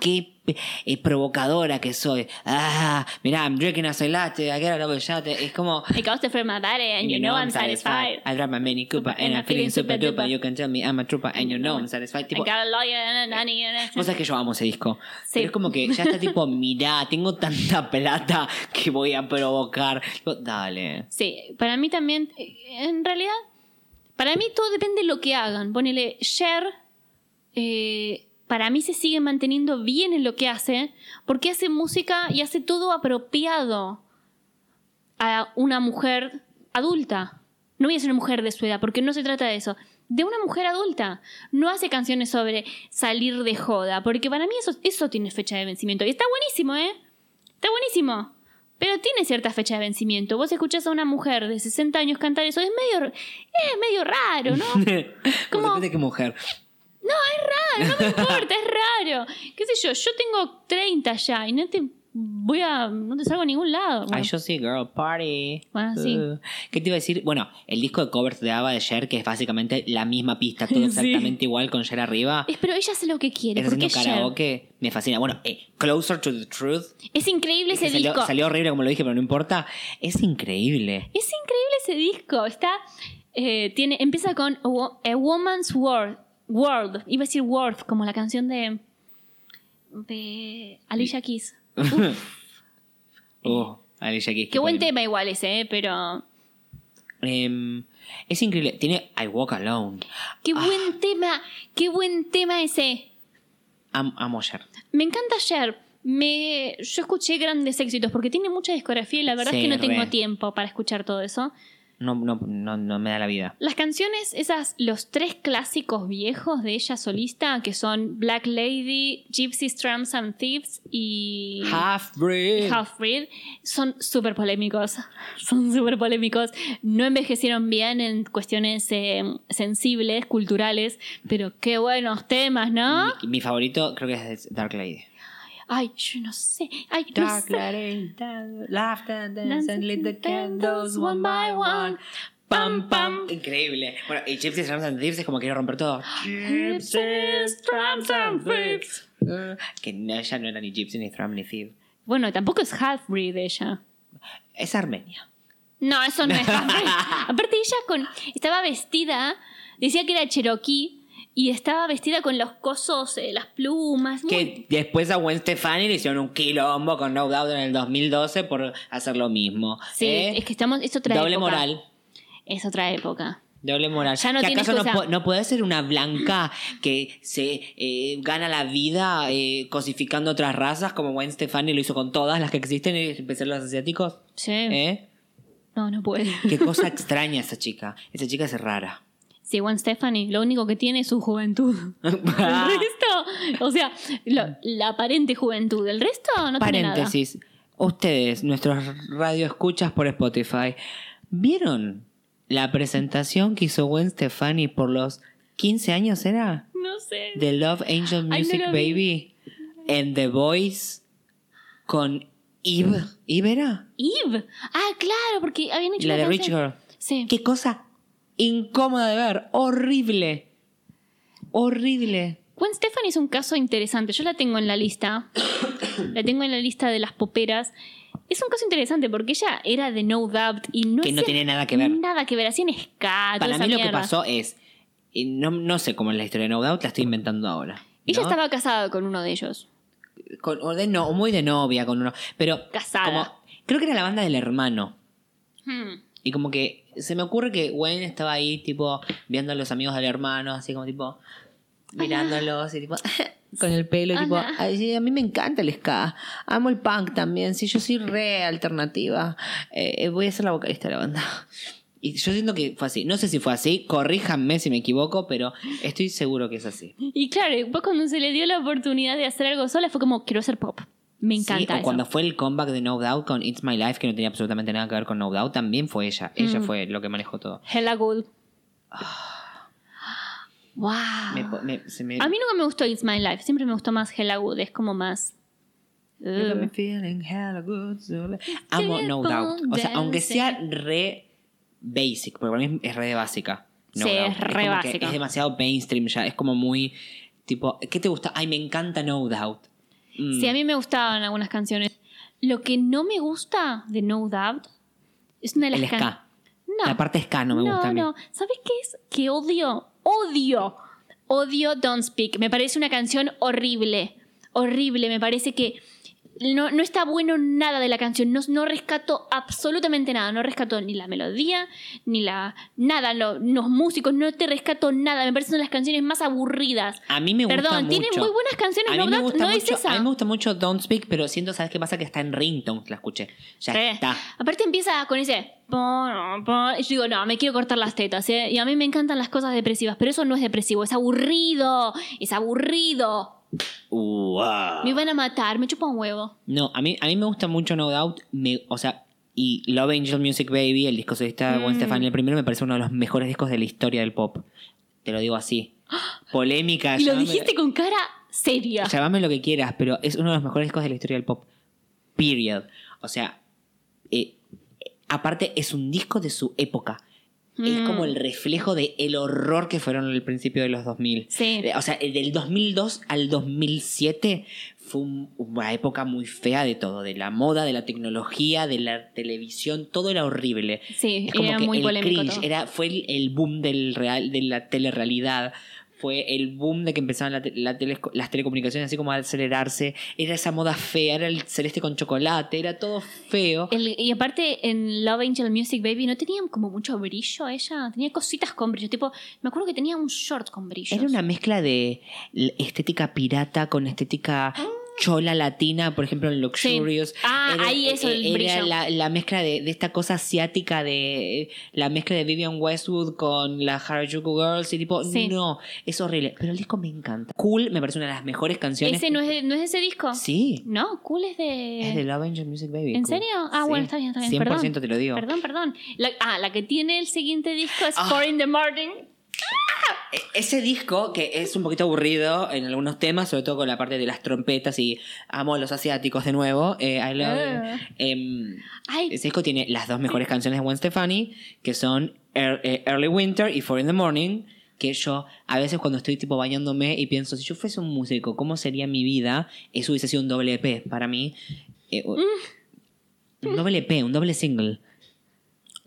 qué, qué, eh, provocadora que soy. Ah, mirá, I'm drinking a latte, I get a double shot. Es como, I got it from my body and you know I'm satisfied. I drive my Mini Cooper and I'm feeling super duper. You can tell me I'm a trooper and you know I'm satisfied. I Tipo, got a lawyer and a nanny and Vos sabés que yo amo ese disco. Pero es como que ya está tipo, mirá, tengo tanta plata que voy a provocar. Tipo, Dale. Sí, para mí también, en realidad, para mí todo depende de lo que hagan. Ponele, Cher, eh, para mí se sigue manteniendo bien en lo que hace, porque hace música y hace todo apropiado a una mujer adulta. No voy a ser una mujer de su edad, porque no se trata de eso. De una mujer adulta. No hace canciones sobre salir de joda, porque para mí eso, eso tiene fecha de vencimiento. Y está buenísimo, ¿eh? Está buenísimo. Pero tiene cierta fecha de vencimiento. Vos escuchás a una mujer de 60 años cantar eso, es medio, es medio raro, ¿no? ¿Cómo? ¿Cómo? Depende de qué mujer. No, es raro, no me importa, es raro. ¿Qué sé yo? Yo tengo 30 ya y no te voy a. no te salgo a ningún lado. Ay, yo sí, girl, party. Bueno, sí. Uh. ¿Qué te iba a decir? Bueno, el disco de covers de Ava de Cher, que es básicamente la misma pista, todo Sí. exactamente igual con Cher arriba. Es, pero ella hace lo que quiere. Porque es Cher. karaoke. Me fascina. Bueno, eh, Closer to the Truth. Es increíble ese salió, disco. salió horrible como lo dije, pero no importa. Es increíble. Es increíble ese disco. Está. eh, tiene, empieza con A Wo- A Woman's World. World. Iba a decir Worth, como la canción de. de Alicia Keys. Oh, Alicia Keys. Qué buen tema igual ese, ¿eh? pero. Em, es increíble. Tiene I Walk Alone. Qué Ah. buen tema. Qué buen tema ese. Am- amo Cher. Me encanta Cher. Me, yo escuché grandes éxitos porque tiene mucha discografía y la verdad Sí, es que no tengo tiempo para escuchar todo eso. No, no, no, no me da la vida. Las canciones, esas, los tres clásicos viejos de ella solista, que son Black Lady, Gypsies, Tramps and Thieves y Half Breed. Half Breed, son súper polémicos. Son súper polémicos. No envejecieron bien en cuestiones eh, sensibles, culturales, pero qué buenos temas, ¿no? Mi, mi favorito creo que es Dark Lady. Ay, yo no sé. Ay, no Dark sé. Lady, dance, laugh and dance and lit the and candles one by one. Pam, pam. Increíble. Bueno, y Gypsies, Tramps and Thieves es como quiero romper todo. Gypsies, Tramps and Thieves. Uh, que no, ella no era ni Gypsy, ni Tramp, ni Thief. Bueno, tampoco es half-breed ella. Es Armenia. No, eso no es half-breed. Aparte ella con, estaba vestida, decía que era cherokee Y estaba vestida con los cosos, eh, las plumas. muy- Que después a Gwen Stefani le hicieron un quilombo con No Doubt en el 2012 por hacer lo mismo. Sí, ¿eh? es que estamos. Es otra Doble época. moral. Es otra época. Doble moral. Ya no ¿Que tiene acaso no, puede ser una blanca que se eh, gana la vida cosificando otras razas como Gwen Stefani lo hizo con todas las que existen, en especial los asiáticos? Sí. No, no puede. Qué cosa extraña esa chica. Esa chica es rara. Sí, Gwen Stefani, lo único que tiene es su juventud. El resto, o sea, lo- la aparente juventud. El resto no tiene nada. Paréntesis. Ustedes, nuestros radioescuchas por Spotify, ¿vieron la presentación que hizo Gwen Stefani por los 15 años, era? No sé. The Love Angel no Music. Baby en The Voice con Eve. ¿Eve era? Eve. Ah, claro, porque habían hecho La de Rich Girl. Sí. Qué cosa incómoda de ver. Horrible. Horrible. Gwen Stefani es un caso interesante. Yo la tengo en la lista. la tengo en la lista de las poperas. Es un caso interesante porque ella era de No Doubt y no Que no tiene nada que ver. Nada que ver. Hacían ska, toda Para mí lo que mierda. pasó es. y No, no sé cómo es la historia de No Doubt, la estoy inventando ahora. Ella ¿no? estaba casada con uno de ellos. con, o de no, muy de novia con uno. Pero. Casada. Como, creo que era la banda del hermano. Hmm. Y como que se me ocurre que Gwen estaba ahí, tipo, viendo a los amigos del hermano, así como tipo, mirándolos y tipo, con el pelo, tipo. "Ay, a mí me encanta el ska, amo el punk también, sí, yo soy re alternativa, eh, eh, voy a ser la vocalista de la banda. Y yo siento que fue así. No sé si fue así, corríjanme si me equivoco, pero estoy seguro que es así. Y claro, después cuando se le dio la oportunidad de hacer algo sola fue como, quiero hacer pop. Me Sí, encanta o eso. cuando fue el comeback de No Doubt con It's My Life, que no tenía absolutamente nada que ver con No Doubt, también fue ella. Ella Mm. fue lo que manejó todo. Hella good. Wow. Me po- me- se me- A mí nunca me gustó It's My Life. Siempre me gustó más Hella good. Es como más... Feeling hella good, so le- Amo No Doubt. O sea, aunque sea re basic, porque para mí es re de básica. No Sí, Doubt. es re que básica. Es demasiado mainstream ya. Es como muy. Tipo, ¿qué te gusta? Ay, me encanta No Doubt. Mm. Sí, a mí me gustaban algunas canciones. Lo que no me gusta de No Doubt es una de las El can- ska. No. La parte ska no me gusta a mí. No, ¿Sabes qué es? Que odio, odio, odio Don't Speak. Me parece una canción horrible. Horrible. Me parece que no, no está bueno nada de la canción. No, no rescato absolutamente nada. No rescato ni la melodía, ni la. Nada. lo- los músicos, no te rescato nada. Me parecen las canciones más aburridas. A mí me gusta Perdón, mucho. tiene muy buenas canciones. No, me gusta no es mucho, esa. a mí me gusta mucho Don't Speak, pero siento, ¿sabes qué pasa? Que está en ringtones, la escuché. Ya Sí. está. Aparte empieza con ese... Y yo digo, no, me quiero cortar las tetas. ¿eh? Y a mí me encantan las cosas depresivas, pero eso no es depresivo, es aburrido. Es aburrido. Wow. Me van a matar, me chupa un huevo. No, a mí, a mí me gusta mucho No Doubt. Me, o sea, y Love Angel Music Baby, el disco solista de Gwen Mm. Stefani, el primero, me parece uno de los mejores discos de la historia del pop. Te lo digo así. Polémica. Y lo llámame- dijiste con cara seria. Llámame lo que quieras, pero es uno de los mejores discos de la historia del pop. Period. O sea, eh, eh, aparte es un disco de su época. Es Mm. como el reflejo de el horror que fueron el principio de los 2000. Sí. Eh, O sea, eh, del 2002 al 2007 fue un- una época muy fea de todo, de la moda, de la tecnología, de la televisión, todo era horrible. Sí, Es como era que muy el polémico cringe todo. era, fue el, el boom del real, de la telerrealidad. Fue el boom de que empezaban la te- la tele- las telecomunicaciones así como a acelerarse. Era esa moda fea, era el celeste con chocolate, era todo feo. El- y aparte en Love Angel Music Baby no tenía como mucho brillo ella, tenía cositas con brillo, tipo, me acuerdo que tenía un short con brillo. Era una mezcla de estética pirata con estética chola latina, por ejemplo en Luxurious. Ah, Era- ahí eso, el era brillo. La, la mezcla de, de esta cosa asiática de la mezcla de Vivian Westwood con la Harajuku Girls y tipo, Sí. no, es horrible, pero el disco me encanta. Cool me parece una de las mejores canciones. ¿Ese no es, de, no es de ese disco? Sí, No, cool es de... es de Love Angel Music Baby. ¿En Cool. serio? Ah, Sí. bueno, está bien, está bien. 100% Perdón. te lo digo. Perdón, perdón. La, ah, la que tiene el siguiente disco es Ah. Four in the Morning. E- Ese disco, que es un poquito aburrido en algunos temas, sobre todo con la parte de las trompetas y amo a los asiáticos de nuevo, eh, I love Ah. em, ese disco tiene las dos mejores canciones de Gwen Stefani, que son Er- eh, Early Winter y Four in the Morning, que yo a veces cuando estoy tipo bañándome y pienso, si yo fuese un músico, ¿cómo sería mi vida? Eso hubiese sido un doble EP para mí. Eh, u- Un doble EP, un doble single.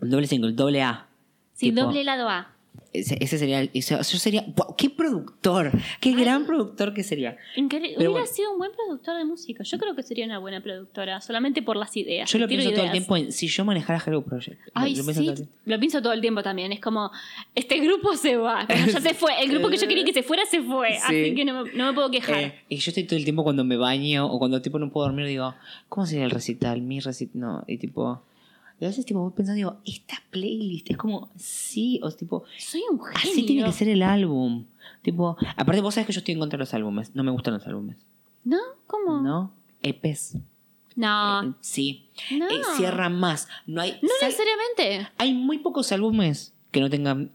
Un doble single, doble A. sí, Tipo, doble lado A. ese, ese sería, ese- yo sería, ¡Wow! qué productor, qué gran productor que sería. Increíble. Hubiera bueno. sido un buen productor de música. Yo creo que sería una buena productora, solamente por las ideas. Yo lo pienso todo el tiempo en si yo manejara Hello Project. Lo- Ay, lo pienso sí, todo el tiempo. lo pienso todo el tiempo también. Es como, este grupo se va. Ya se fue. El grupo que yo quería que se fuera, se fue. Sí. Así que no me, no me puedo quejar. Eh, y yo estoy todo el tiempo cuando me baño o cuando tipo no puedo dormir digo, ¿cómo sería el recital? Mi recital, no, y tipo, y a veces tipo voy pensando digo, esta playlist es como, sí, o tipo, Soy un genio. así tiene que ser el álbum. Tipo, aparte vos sabés que yo estoy en contra de los álbumes, no me gustan los álbumes, ¿No? ¿Cómo? ¿no? EPs. No. Eh, sí. No. Eh, cierran más. No hay. No necesariamente. hay muy pocos álbumes que no tengan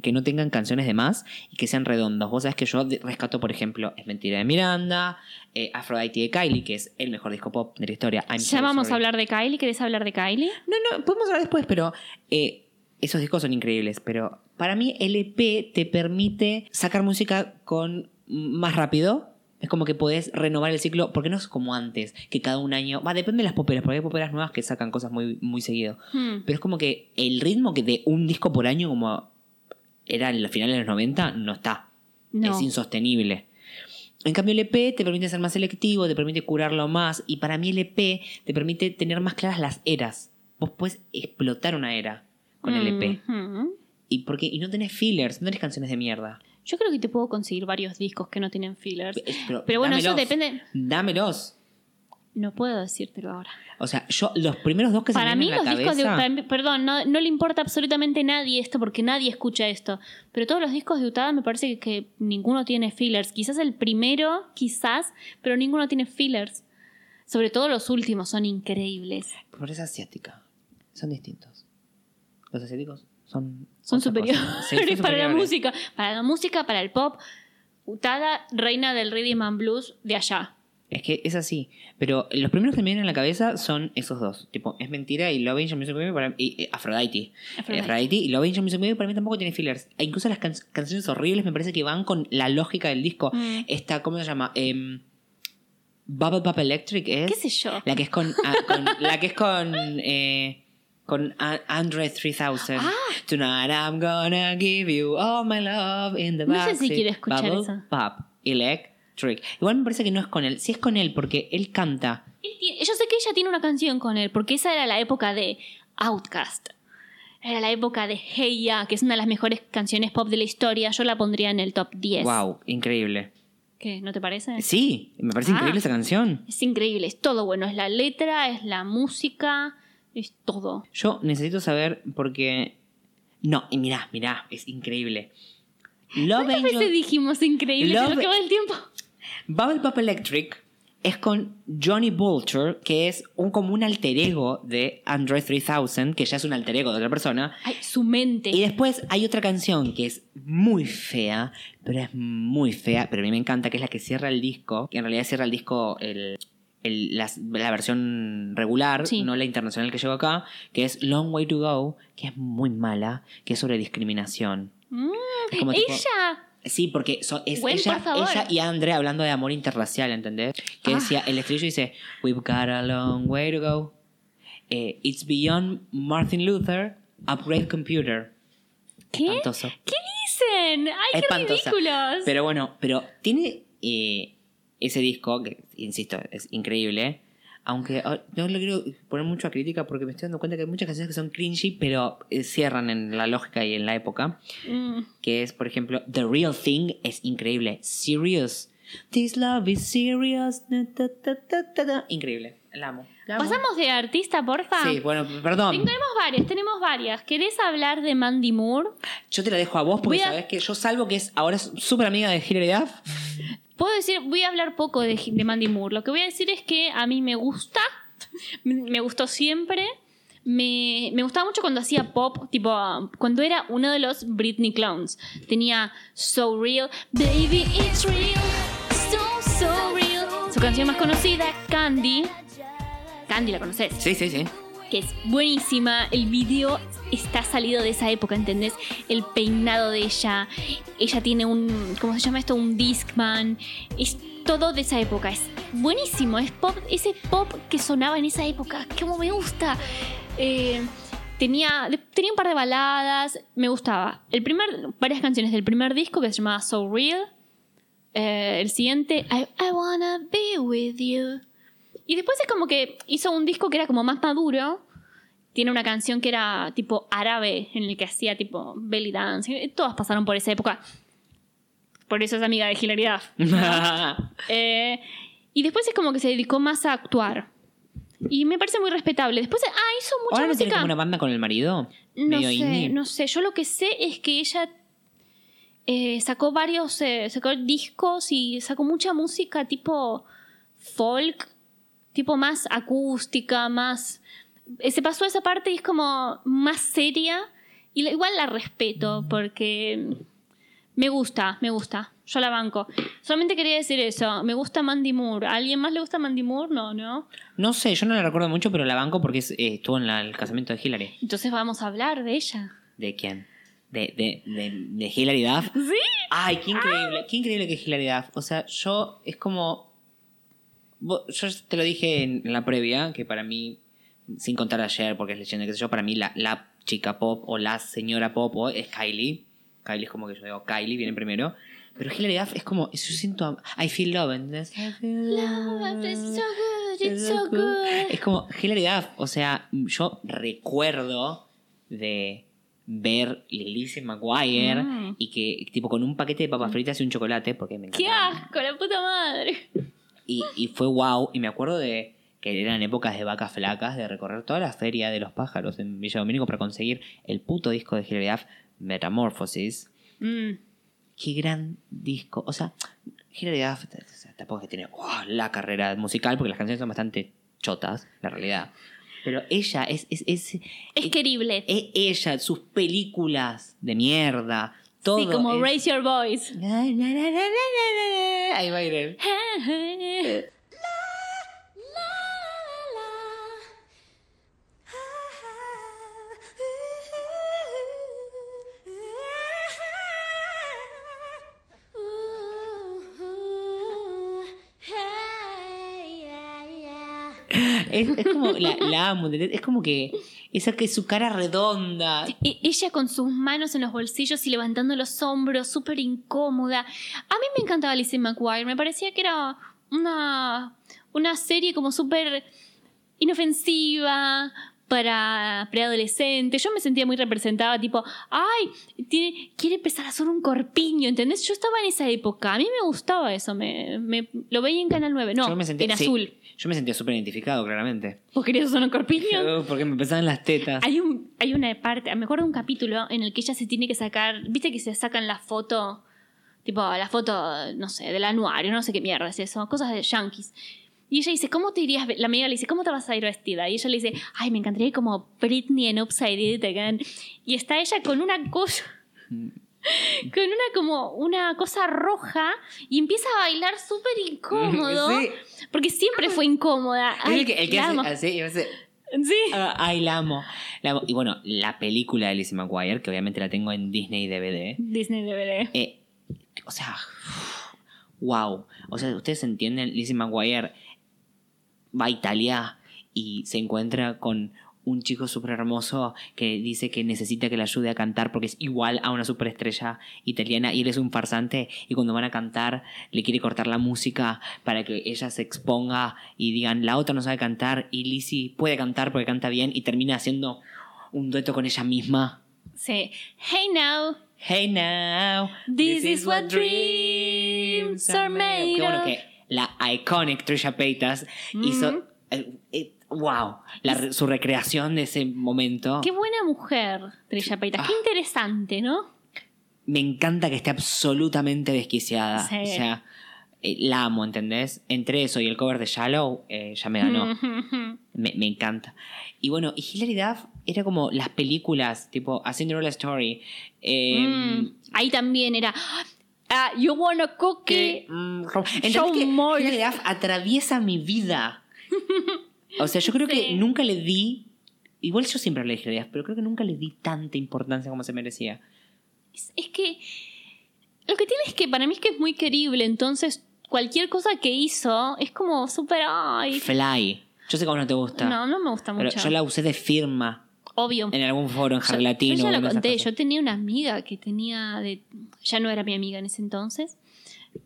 que no tengan canciones de más y que sean redondos. Vos sabés que yo rescato, por ejemplo, Es Mentira de Miranda, eh, Aphrodite de Kylie, que es el mejor disco pop de la historia. I'm ¿Ya vamos sorry. a hablar de Kylie? ¿Querés hablar de Kylie? No, no, podemos hablar después, pero eh, esos discos son increíbles. Pero para mí el EP te permite sacar música con más rápido. Es como que podés renovar el ciclo, porque no es como antes, que cada un año. Va, depende de las poperas, porque hay poperas nuevas que sacan cosas muy, muy seguido. Hmm. Pero es como que el ritmo que de un disco por año, como era en los finales de los 90, no está. No. Es insostenible. En cambio, el EP te permite ser más selectivo, te permite curarlo más. Y para mí, el EP te permite tener más claras las eras. Vos puedes explotar una era con el EP. Mhm. Y, porque, y no tenés fillers, no tenés canciones de mierda. Yo creo que te puedo conseguir varios discos que no tienen fillers. Pero, Pero bueno, eso depende. Dámelos. No puedo decírtelo ahora. O sea, yo, los primeros dos que Para se me mí los la discos de... cabeza- mí- perdón, no, no le importa absolutamente a nadie esto porque nadie escucha esto. Pero todos los discos de Utada me parece que, que ninguno tiene fillers. Quizás el primero, quizás, pero ninguno tiene fillers. Sobre todo los últimos son increíbles. Pero es asiática. Son distintos. Los asiáticos son. Son superiores. Sí, son para la música. Para la música, para el pop. Utada, reina del rhythm and blues de allá. Es que es así. Pero los primeros que me vienen a la cabeza son esos dos. Tipo, es mentira y Love Angel Music Baby para y, y Aphrodite. Aphrodite. Aphrodite y Love Angel Music Baby para mí tampoco tiene fillers. E incluso las can- canciones horribles me parece que van con la lógica del disco. Mm. Esta, ¿cómo se llama? Em, Bubble Pop Electric es. ¿Qué sé yo? La que es con. ah, con- la que es con. eh, con Andre 3000. Ah. Tonight I'm gonna give you all my love in the No sé si quiero escuchar Bubble eso. Pop Igual me parece que no es con él. Sí es con él porque él canta. Él tiene- yo sé que ella tiene una canción con él, porque esa era la época de Outcast. Era la época de Hey Ya, que es una de las mejores canciones pop de la historia. Yo la pondría en el top 10. Wow, increíble. ¿Qué? ¿No te parece? Sí, me parece Ah. increíble esa canción. Es increíble, es todo bueno. Es la letra, es la música, es todo. Yo necesito saber porque. No, y mirá, mirá, es increíble. Love ¿Cuántas veces dijimos increíble? Love- quedó el tiempo. Bubble Pop Electric es con Johnny Vulture, que es un, como un alter ego de Andre 3000, que ya es un alter ego de otra persona. Ay, su mente. Y después hay otra canción que es muy fea, pero es muy fea, pero a mí me encanta, que es la que cierra el disco, que en realidad cierra el disco el, la, versión regular, Sí. no la internacional que llegó acá, que es Long Way to Go, que es muy mala, que es sobre discriminación. Mm, Es como tipo-. Sí, porque so- es Gwen, ella, por favor. ella y Andre hablando de amor interracial, ¿entendés? Que Ah. decía, el estribillo dice, We've got a long way to go. Eh, it's beyond Martin Luther, upgrade computer. ¿Qué? Espantoso. ¿Qué dicen? ¡Ay, qué Espantosa. ridículos! Pero bueno, pero tiene eh, ese disco, que insisto, es increíble. Aunque ah, no le quiero poner mucho a crítica porque me estoy dando cuenta que hay muchas canciones que son cringy, pero eh, cierran en la lógica y en la época. Mm. Que es, por ejemplo, The Real Thing es increíble. Serious. This love is serious. Ta, ta, ta. Increíble. La amo. La amo. ¿Pasamos de artista, porfa? Sí, bueno, perdón. Tenemos varias, tenemos varias. ¿Querés hablar de Mandy Moore? Yo te la dejo a vos porque a- sabes que yo salvo que es ahora es súper amiga de Hilary Duff. Puedo decir, voy a hablar poco de, de Mandy Moore. Lo que voy a decir es que a mí me gusta, me gustó siempre. Me, me gustaba mucho cuando hacía pop, tipo cuando era uno de los Britney Clowns. Tenía So Real, Baby It's Real, So So Real. Su canción más conocida, Candy. Candy, ¿la conoces? Sí, sí, sí. que es buenísima. El video está salido de esa época, ¿entendés? El peinado de ella. Ella tiene un. ¿Cómo se llama esto? Un Discman. Es todo de esa época. Es buenísimo. Es pop, ese pop que sonaba en esa época. Como me gusta. Eh, tenía, tenía un par de baladas, me gustaba. El primer, varias canciones del primer disco que se llamaba So Real. Eh, el siguiente, I, I Wanna Be With You. Y después es como que hizo un disco que era como más maduro. Tiene una canción que era tipo árabe, en el que hacía tipo belly dance. Todas pasaron por esa época. Por eso es amiga de Hilary Duff. Eh, y después es como que se dedicó más a actuar. Y me parece muy respetable. Después, ah, hizo mucha ¿Ahora no tiene música. como una banda con el marido? No sé, indie. no sé. Yo lo que sé es que ella eh, sacó varios, eh, sacó discos y sacó mucha música tipo folk, tipo más acústica, más... eh, Se pasó esa parte y es como más seria. Y igual la respeto porque me gusta, me gusta. Yo la banco. Solamente quería decir eso. Me gusta Mandy Moore. ¿A alguien más le gusta Mandy Moore? No, ¿no? No sé, yo no la recuerdo mucho, pero la banco porque es- eh, estuvo en la- el casamiento de Hillary. Entonces vamos a hablar de ella. ¿De quién? ¿De, de, de, de Hilary Duff? ¿Sí? Ay, qué increíble, qué increíble que es Hilary Duff. O sea, yo es como. Yo te lo dije en la previa, que para mí, sin contar ayer, porque es leyenda, qué sé yo, para mí la, la chica pop o la señora pop o es Kylie. Kylie es como que yo digo, Kylie viene primero. Pero Hilary Duff es como, yo siento, I feel love, ¿entendés? I feel Love, it's so good, it's so good. Es como Hilary Duff, o sea, yo recuerdo de ver Lizzie McGuire Mm. y que tipo con un paquete de papas fritas y un chocolate, porque me ¡Qué encantaba. asco, la puta madre! Y, y fue wow, y me acuerdo de que eran épocas de vacas flacas, de recorrer toda la feria de los pájaros en Villa Domínico para conseguir el puto disco de Hilary Duff, Metamorphosis. Mm. Qué gran disco. O sea, Hilary Duff tampoco es que tiene la carrera musical, porque las canciones son bastante chotas, la realidad. Pero ella es. Es, es, Es querible. es ella, sus películas de mierda. Todo sí, como Raise Your Voice. Ahí va a ir él. Es, como, la, amo. Es como que, esa que su cara redonda. E- Ella con sus manos en los bolsillos y levantando los hombros, súper incómoda. A mí me encantaba Lizzie McGuire. Me parecía que era una, una serie como súper inofensiva para preadolescentes. Yo me sentía muy representada, tipo, ay, tiene- quiere empezar a hacer un corpiño, ¿entendés? Yo estaba en esa época. A mí me gustaba eso. Me, me- lo veía en Canal 9. No, Yo me sentía- en sí, azul. yo me sentía súper identificado, claramente. ¿Vos querías hacer un corpiño? Porque me pesaban las tetas. Hay, un, hay una parte, me acuerdo de un capítulo en el que ella se tiene que sacar, viste que se sacan la foto, tipo la foto, no sé, del anuario, no sé qué mierda es eso, cosas de yankees. Y ella dice, ¿cómo te irías? ve-?" La amiga le dice, ¿cómo te vas a ir vestida? Y ella le dice, ay, me encantaría ir como Britney en Upside It Again. Y está ella con una cosa, con una como una cosa roja y empieza a bailar súper incómodo. Sí. Porque siempre fue incómoda. Ay, el que, el que hace así Sí. ah, Ay, la amo. La amo. Y bueno, la película de Lizzie McGuire, que obviamente la tengo en Disney DVD. Disney DVD. eh, o sea, wow. O sea, ustedes entienden, Lizzie McGuire va a Italia y se encuentra con un chico súper hermoso que dice que necesita que le ayude a cantar porque es igual a una superestrella italiana y él es un farsante y cuando van a cantar le quiere cortar la música para que ella se exponga y digan la otra no sabe cantar y Lizzie puede cantar porque canta bien y termina haciendo un dueto con ella misma. Sí. Hey now. Hey now, This is what dreams are made Qué bueno of. que la iconic Trisha Paytas hizo. eh, eh, wow, la su recreación de ese momento. Qué buena mujer, Trisha Paytas. Qué Ah. interesante, ¿no? Me encanta que esté absolutamente desquiciada. Sí. O sea, eh, la amo, ¿entendés? Entre eso y el cover de Shallow, eh, ya me ganó. me, me encanta. Y bueno, y Hilary Duff era como las películas, tipo A Cinderella Story. eh, Mm, Ahí también era. Ah, you want a cookie? mm, rom- ¿entendés Show que more. Hilary Duff atraviesa mi vida. O sea, yo creo Sí. que nunca le di. Igual yo siempre de Hilary Duff, pero creo que nunca le di tanta importancia como se merecía. Es, es que. Lo que tiene es que para mí es que es muy querible, entonces cualquier cosa que hizo es como súper. Fly. Yo sé que a vos no te gusta. No, no me gusta pero mucho. yo la usé de firma Obvio. En algún foro en Yo- Harry Latino. Yo ya lo conté. Yo tenía una amiga que tenía de. Ya no era mi amiga en ese entonces.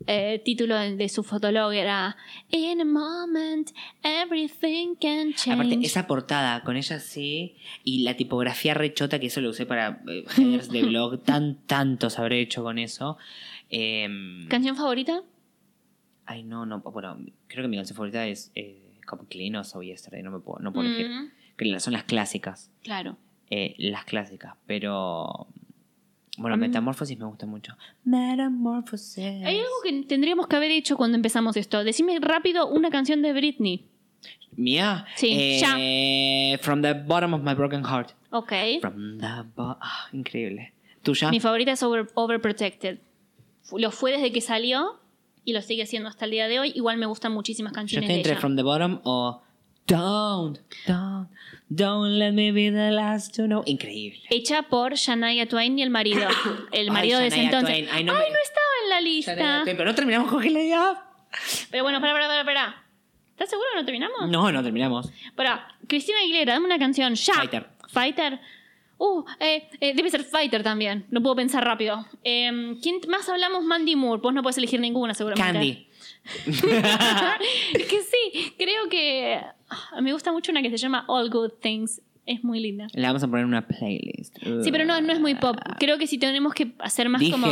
Eh, título de, su fotolog era In a moment, everything can change. Aparte, esa portada con ella sí, y la tipografía rechota, que eso lo usé para eh, headers de blog, tan tantos habré hecho con eso. Em, ¿Canción favorita? ay, no, no, bueno, creo que mi canción favorita es eh, Come Clean o Yesterday, no me puedo, no puedo. Mm, son las clásicas, claro. eh, las clásicas, pero... Bueno, Metamorphosis me gusta mucho. Metamorphosis. Hay algo que tendríamos que haber hecho cuando empezamos esto. Decime rápido una canción de Britney. ¿Mía? Sí, Eh, From the bottom of my broken heart. Ok. From the ah, increíble. ¿Tuya? Mi favorita es Over- Overprotected. Lo fue desde que salió y lo sigue siendo hasta el día de hoy. Igual me gustan muchísimas Yo canciones estoy de entre ella. From the Bottom o Don't, don't, don't let me be the last to know. Increíble. Hecha por Shania Twain y el marido. El Ay, marido de ese Shania entonces. Twain. Ay, Ay, no no, me- estaba en la lista. Pero no terminamos con Hila ya. Pero bueno, para, para, para, para. ¿Estás seguro que no terminamos? No, no terminamos. Para, Cristina Aguilera, dame una canción. Ya. Fighter. Fighter. Uh, eh, eh, debe ser Fighter también. No puedo pensar rápido. Eh, ¿Quién más hablamos? Mandy Moore. Vos no puedes elegir ninguna, seguramente. Candy. Es que sí, creo que ah, me gusta mucho una que se llama All Good Things. Es muy linda. Le vamos a poner una playlist. Sí, pero no, no es muy pop. Creo que si tenemos que hacer más como.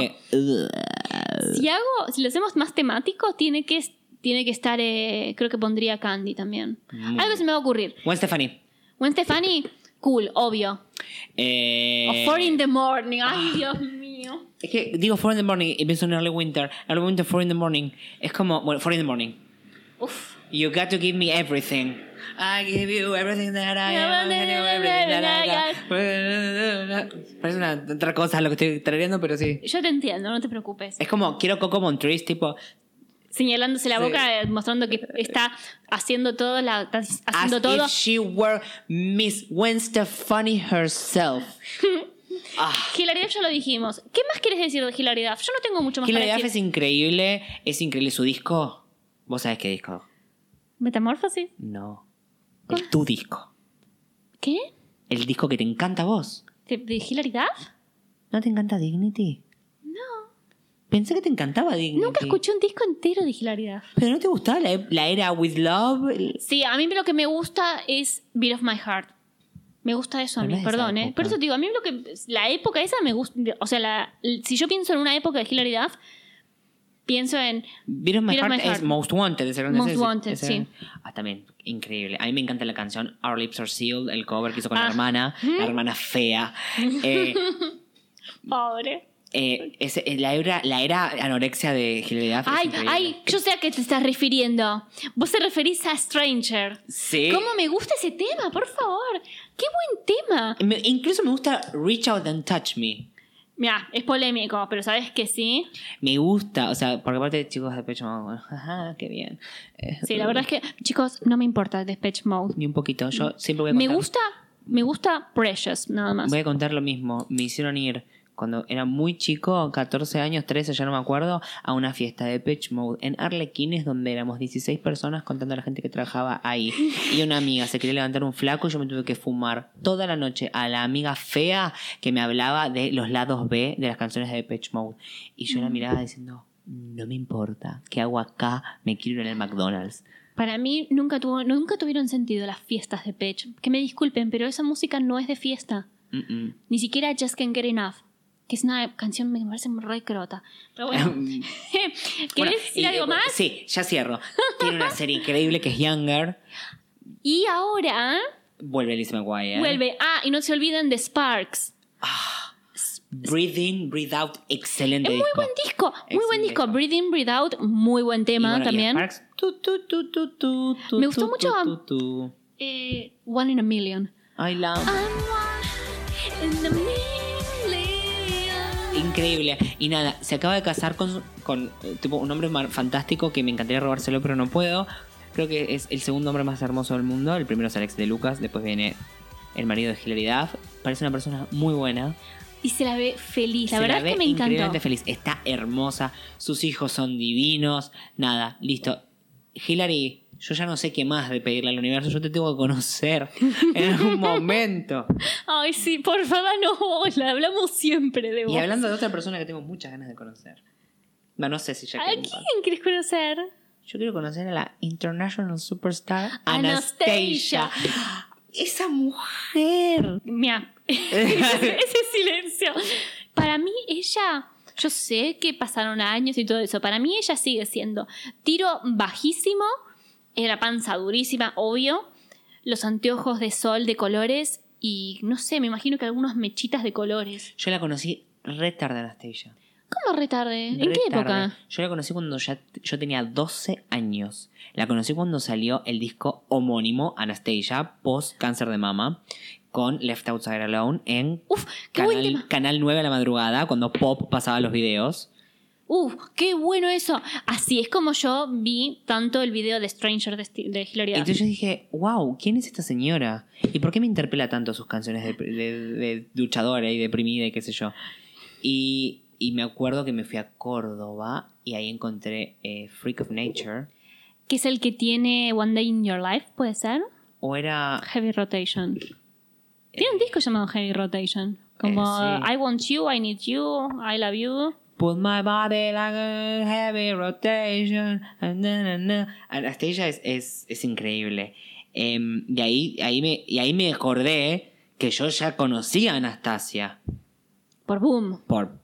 Si hago, si lo hacemos más temático, tiene que, tiene que estar. eh, creo que pondría Candy también. Algo se me va a ocurrir. Gwen Stefani. Gwen Stefani, cool, obvio. Eh, O Four in the Morning. Ay, Dios mío. Es que digo Four in the Morning y pienso en Early Winter. Early Winter, Four in the Morning. Es como. Bueno, Four in the Morning. Uf. You got to give me everything. I give you everything that I am. I give you everything that I got. Parece una otra cosa lo que estoy trayendo, pero sí. Yo te entiendo, no te preocupes. Es como, quiero Coco Montrese, tipo, Señalándose la boca, eh, mostrando que está haciendo todo, la, haciendo as todo. if she were Miss Gwen Stefani herself. ah, Hilaridad ya lo dijimos. ¿Qué más quieres decir de Hilaridad? Yo no tengo mucho más Hilary para Duff es decir. increíble, es increíble su disco. ¿Vos sabés qué disco? ¿Metamorfosis? No. El tu disco. ¿Qué? El disco que te encanta a vos. ¿De, de Hilaridad? ¿No te encanta Dignity? No. Pensé que te encantaba Dignity. Nunca escuché un disco entero de Hilaridad. ¿Pero no te gustaba la, e- la era With Love? El- Sí, a mí lo que me gusta es Beat of My Heart. Me gusta eso a mí, perdón, ¿eh? Por eso te digo, a mí lo que. La época esa me gusta. O sea, la, si yo pienso en una época de Hilaridad, pienso en. Of My, Heart, es. Most Wanted. ese- Most ese- Wanted, ese- sí. Ah, también, increíble. A mí me encanta la canción Our Lips Are Sealed, el cover que hizo con Ah. la hermana, la hermana fea. Eh, Pobre. eh, ese- eh, la, era, la era anorexia de Hilary Duff Ay, ay, yo sé a qué te estás refiriendo. Vos te referís a Stranger. Sí. ¿Cómo me gusta ese tema? Por favor. Qué buen tema. Me- incluso me gusta Reach Out and Touch Me. Mira, es polémico, pero sabes que sí. Me gusta, o sea, porque aparte chicos de bueno, ajá, qué bien. Eh, Sí, la verdad es que, chicos, no me importa Depeche Mode. Ni un poquito, yo siempre voy a Me contar. gusta, me gusta Precious, nada más. Voy a contar lo mismo. Me hicieron ir cuando era muy chico, 14 años, 13, ya no me acuerdo, a una fiesta de Pitch Mode en Arlequines, donde éramos 16 personas contando a la gente que trabajaba ahí. Y una amiga se quería levantar un flaco y yo me tuve que fumar toda la noche a la amiga fea que me hablaba de los lados B de las canciones de Pitch Mode. Y yo la miraba diciendo, no me importa, ¿qué hago acá? Me quiero ir en el McDonald's. Para mí nunca, tuvo, nunca tuvieron sentido las fiestas de Pitch. Que me disculpen, pero esa música no es de fiesta. Mm, mm. Ni siquiera Just Can't Get Enough. Que es una canción que me parece re crota. Pero bueno. ¿Querés Bueno, decir y, algo eh, más? Sí, ya cierro. Tiene una serie increíble que es Younger. Y ahora Vuelve Lizzie McGuire. vuelve. Ah, y no se olviden de Sparks. Breathe in, breathe out. Excelente Es muy disco. buen disco. Muy buen disco. disco. Breathe In, Breathe Out. Muy buen Y tema y también. Sparks, tu, tu, tu, Me gustó mucho. Eh, one in a Million. I love. I'm one in a million. Increíble. Y nada, se acaba de casar con, con eh, tipo, un hombre fantástico que me encantaría robárselo, pero no puedo. Creo que es el segundo hombre más hermoso del mundo. El primero es Alex de Lucas, después viene el marido de Hilary Duff. Parece una persona muy buena. Y se la ve feliz. La Se verdad la es que me increíblemente feliz. Está hermosa. Sus hijos son divinos. Nada, listo. Hillary, yo ya no sé qué más de pedirle al universo, yo te tengo que conocer en algún momento. Ay, sí, por favor, no, la hablamos siempre de vos. Y hablando de otra persona que tengo muchas ganas de conocer. No, no sé si ya ¿A quién quieres conocer? Yo quiero conocer a la International Superstar Anastasia. Anastasia. Esa mujer. Mira, ese, ese silencio. Para mí, ella, yo sé que pasaron años y todo eso. Para mí, ella sigue siendo tiro bajísimo, era panza durísima, obvio, los anteojos de sol de colores y no sé, me imagino que algunas mechitas de colores. Yo la conocí re tarde, Anastasia. ¿Cómo retarde? ¿En Re qué tarde. época? Yo la conocí cuando ya yo tenía 12 años. La conocí cuando salió el disco homónimo Anastasia, post cáncer de mama, con Left Outside Alone en Uf, qué buen canal, tema. canal 9 a la madrugada, cuando Pop pasaba los videos. Uf, qué bueno eso. Así es como yo vi tanto el video de Stranger de, Sti- de Hilary. Entonces yo dije, wow, ¿quién es esta señora? ¿Y por qué me interpela tanto sus canciones de, de, de luchadora y deprimida y qué sé yo? Y, y me acuerdo que me fui a Córdoba y ahí encontré eh, Freak of Nature. que es el que tiene One Day in Your Life, ¿puede ser? O era... Heavy Rotation. Tiene un disco llamado Heavy Rotation. Como Eh, sí. I Want You, I Need You, I Love You. Put my body like a heavy rotation. Na, na, na. Anastasia es, es, es increíble. Em, y, ahí, ahí me, y ahí me acordé que yo ya conocía a Anastasia. Por Boom. Por...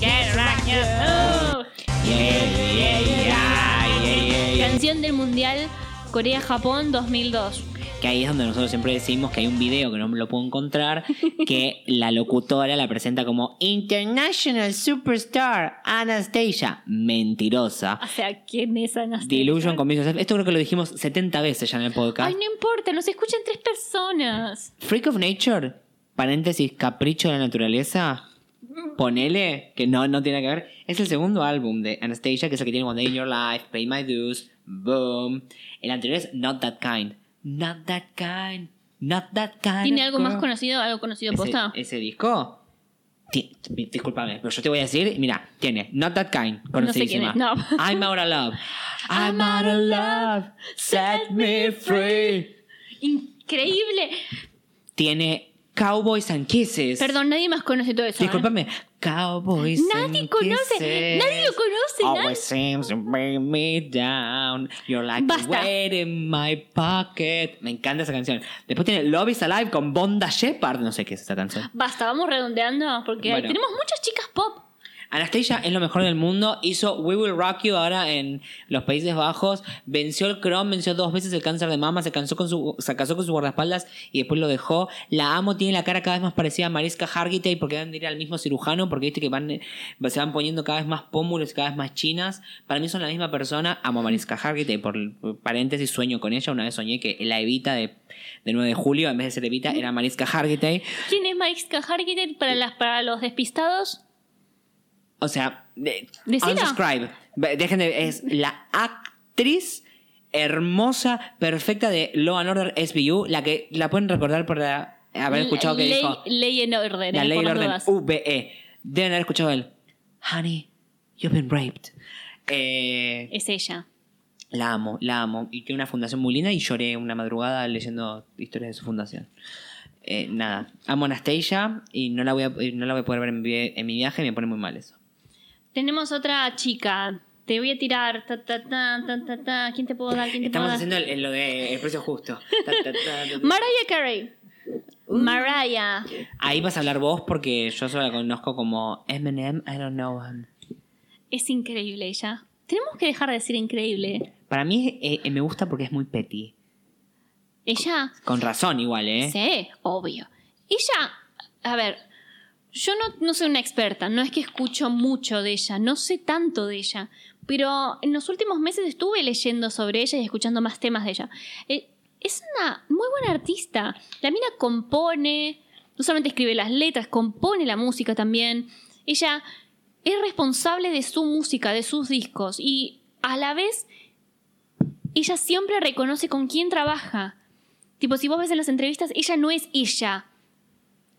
Get rock your move. Yeah, yeah, yeah, yeah, yeah. Canción del Mundial Corea-Japón 2002. Que ahí es donde nosotros siempre decimos que hay un video que no me lo puedo encontrar, que la locutora la presenta como International Superstar Anastasia. Mentirosa. O sea, ¿quién es Anastasia? Delusion con Esto creo que lo dijimos 70 veces ya en el podcast. Ay, no importa, nos escuchan tres personas. Freak of Nature, paréntesis, capricho de la naturaleza. Ponele, que no, no tiene que ver. Es el segundo álbum de Anastasia, que es el que tiene One Day in Your Life, Pay My Dues, Boom. El anterior es Not That Kind. Not That Kind. Not That Kind. ¿Tiene algo más conocido, algo conocido ese, posta? ese disco. Discúlpame, pero yo te voy a decir, mira, tiene Not That Kind, No sé quién conocidísima. es, no. I'm out of love. I'm out of love. Set me free. Increíble. Tiene Cowboys and Kisses. Perdón, nadie más conoce todo eso. ¿eh? Discúlpame. Cowboys Nadie and conoce, Kisses. nadie lo conoce, nadie. Always seems to bring me down. You're like Basta. a weight in my pocket. Me encanta esa canción. Después tiene Love is Alive con Bonda Shepard. No sé qué es esa canción. Basta, vamos redondeando porque Bueno. tenemos muchas chicas pop. Anastasia es lo mejor del mundo. Hizo We Will Rock You ahora en los Países Bajos. Venció el Crohn, venció dos veces el cáncer de mama. Se, cansó con su, se casó con su guardaespaldas y después lo dejó. La amo, tiene la cara cada vez más parecida a Mariska Hargitay porque van a ir al mismo cirujano. Porque viste que van, se van poniendo cada vez más pómulos y cada vez más chinas. Para mí son la misma persona. Amo a Mariska Hargitay. Por paréntesis, sueño con ella. Una vez soñé que la Evita de, de 9 de julio, en vez de ser Evita, era Mariska Hargitay. ¿Quién es Mariska Hargitay para, las, para los despistados? O sea, unsubscribe. Dejen de. Es la actriz hermosa, perfecta de Law and Order SVU, la que la pueden recordar por la- haber escuchado que ley, dijo. Ley en orden. La ley las orden. VE. Deben haber escuchado el. Honey, you've been raped. Eh, Es ella. la amo, la amo. Y tiene una fundación muy linda y lloré una madrugada leyendo historias de su fundación. Eh, nada, amo a Anastasia y no la voy a, no la voy a poder ver en, en mi viaje me pone muy mal eso. Tenemos otra chica. Te voy a tirar. Ta, ta, ta, ta, ta, ta. ¿Quién te puedo dar? ¿Quién te Estamos puedo haciendo el- lo de el precio justo. Mariah Carey. Uh. Mariah. Ahí vas a hablar vos porque yo solo la conozco como Eminem, I don't know him. Es increíble ella. Tenemos que dejar de decir increíble. Para mí eh, eh, me gusta porque es muy petty. Ella. Con razón igual, ¿eh? Sí, obvio. Ella. A ver. Yo no, no soy una experta, no es que escucho mucho de ella, no sé tanto de ella, pero en los últimos meses estuve leyendo sobre ella y escuchando más temas de ella. Eh, es una muy buena artista. La mina compone, no solamente escribe las letras, compone la música también. Ella es responsable de su música, de sus discos y a la vez ella siempre reconoce con quién trabaja. Tipo, si vos ves en las entrevistas, ella no es ella.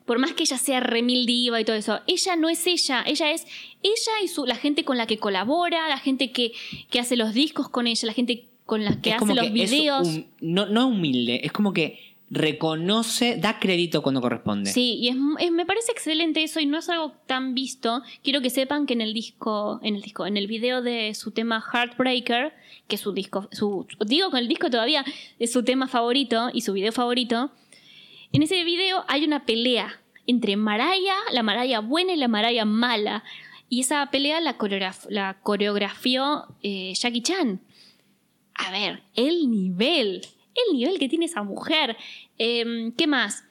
Por más que ella sea remil diva y todo eso, ella no es ella. Ella es ella y su, la gente con la que colabora, la gente que, que hace los discos con ella, la gente con las que es hace los que es videos. hum- no, no humilde, es como que reconoce, da crédito cuando corresponde. Sí, y es, es- me parece excelente eso y no es algo tan visto. Quiero que sepan que en el disco, en el disco, en el video de su tema Heartbreaker, que es su disco, su, digo con el disco todavía, es su tema favorito y su video favorito. En ese video hay una pelea entre Maraya, la Maraya buena y la Maraya mala. Y esa pelea la, coreograf- la coreografió eh, Jackie Chan. A ver, el nivel, el nivel que tiene esa mujer. Em, ¿Qué más?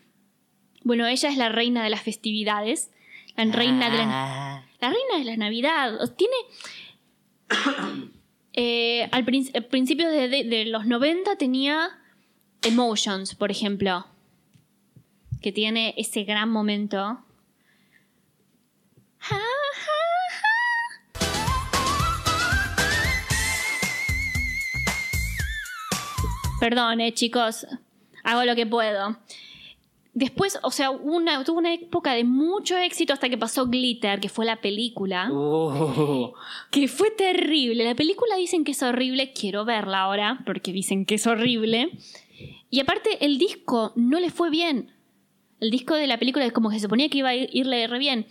Bueno, ella es la reina de las festividades, la reina de la, Ah. la reina de la Navidad. Tiene. Eh, al prin- al principio de, de- de los 90 tenía Emotions, por ejemplo. Que tiene ese gran momento. Perdón, eh, chicos. Hago lo que puedo. Después, o sea, una, tuvo una época de mucho éxito hasta que pasó Glitter, que fue la película. Uh, Que fue terrible. La película dicen que es horrible. Quiero verla ahora porque dicen que es horrible. Y aparte, el disco no le fue bien. El disco de la película es como que se suponía que iba a ir- irle re bien.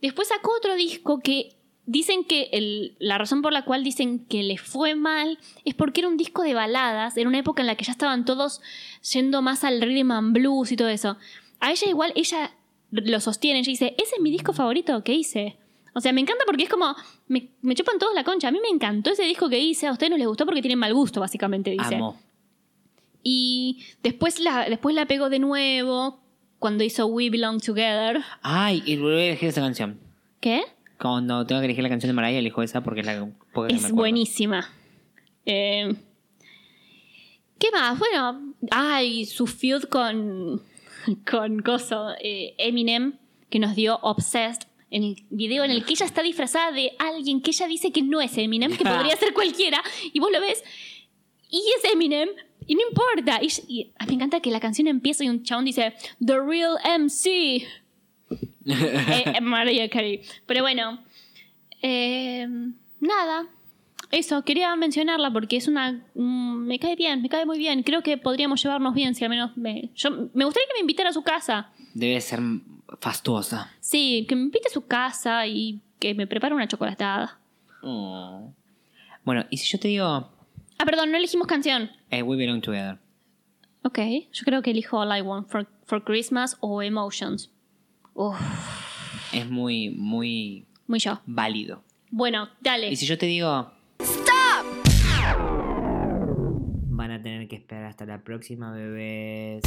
Después sacó otro disco que dicen que el- la razón por la cual dicen que le fue mal es porque era un disco de baladas. Era una época en la que ya estaban todos yendo más al rhythm and blues y todo eso. A ella igual, ella lo sostiene. Ella dice, ese es mi disco favorito que hice. O sea, me encanta porque es como, me, me chupan todos la concha. A mí me encantó ese disco que hice. A ustedes no les gustó porque tienen mal gusto, básicamente, dice. amo. Y después la, después la pegó de nuevo cuando hizo We Belong Together. Ay, y volví a elegir esa canción. ¿Qué? Cuando tengo que elegir la canción de Mariah, elijo esa porque es la porque me Es acuerdo. buenísima. Eh, ¿Qué más? Bueno, ay, su feud con, con Coso, eh, Eminem, que nos dio Obsessed, en el video en el que ella está disfrazada de alguien que ella dice que no es Eminem, que podría ser cualquiera, y vos lo ves, y es Eminem, y no importa. Y, me encanta que la canción empieza y un chabón dice, The Real MC. Eh, eh, Mariah Carey. Pero bueno, eh, nada. Eso, quería mencionarla porque es una... mm, me cae bien, me cae muy bien. Creo que podríamos llevarnos bien si al menos me... Yo, me gustaría que me invitara a su casa. Debe ser fastuosa. Sí, que me invite a su casa y que me prepare una chocolatada. Oh. Bueno, y si yo te digo, Ah, perdón, no elegimos canción. Eh, We Belong Together. Ok, yo creo que elijo All I Want for, for Christmas o Emotions. Uf, Es muy, muy muy yo. válido. Bueno, dale. Y si yo te digo... Van a tener que esperar hasta la próxima, bebés.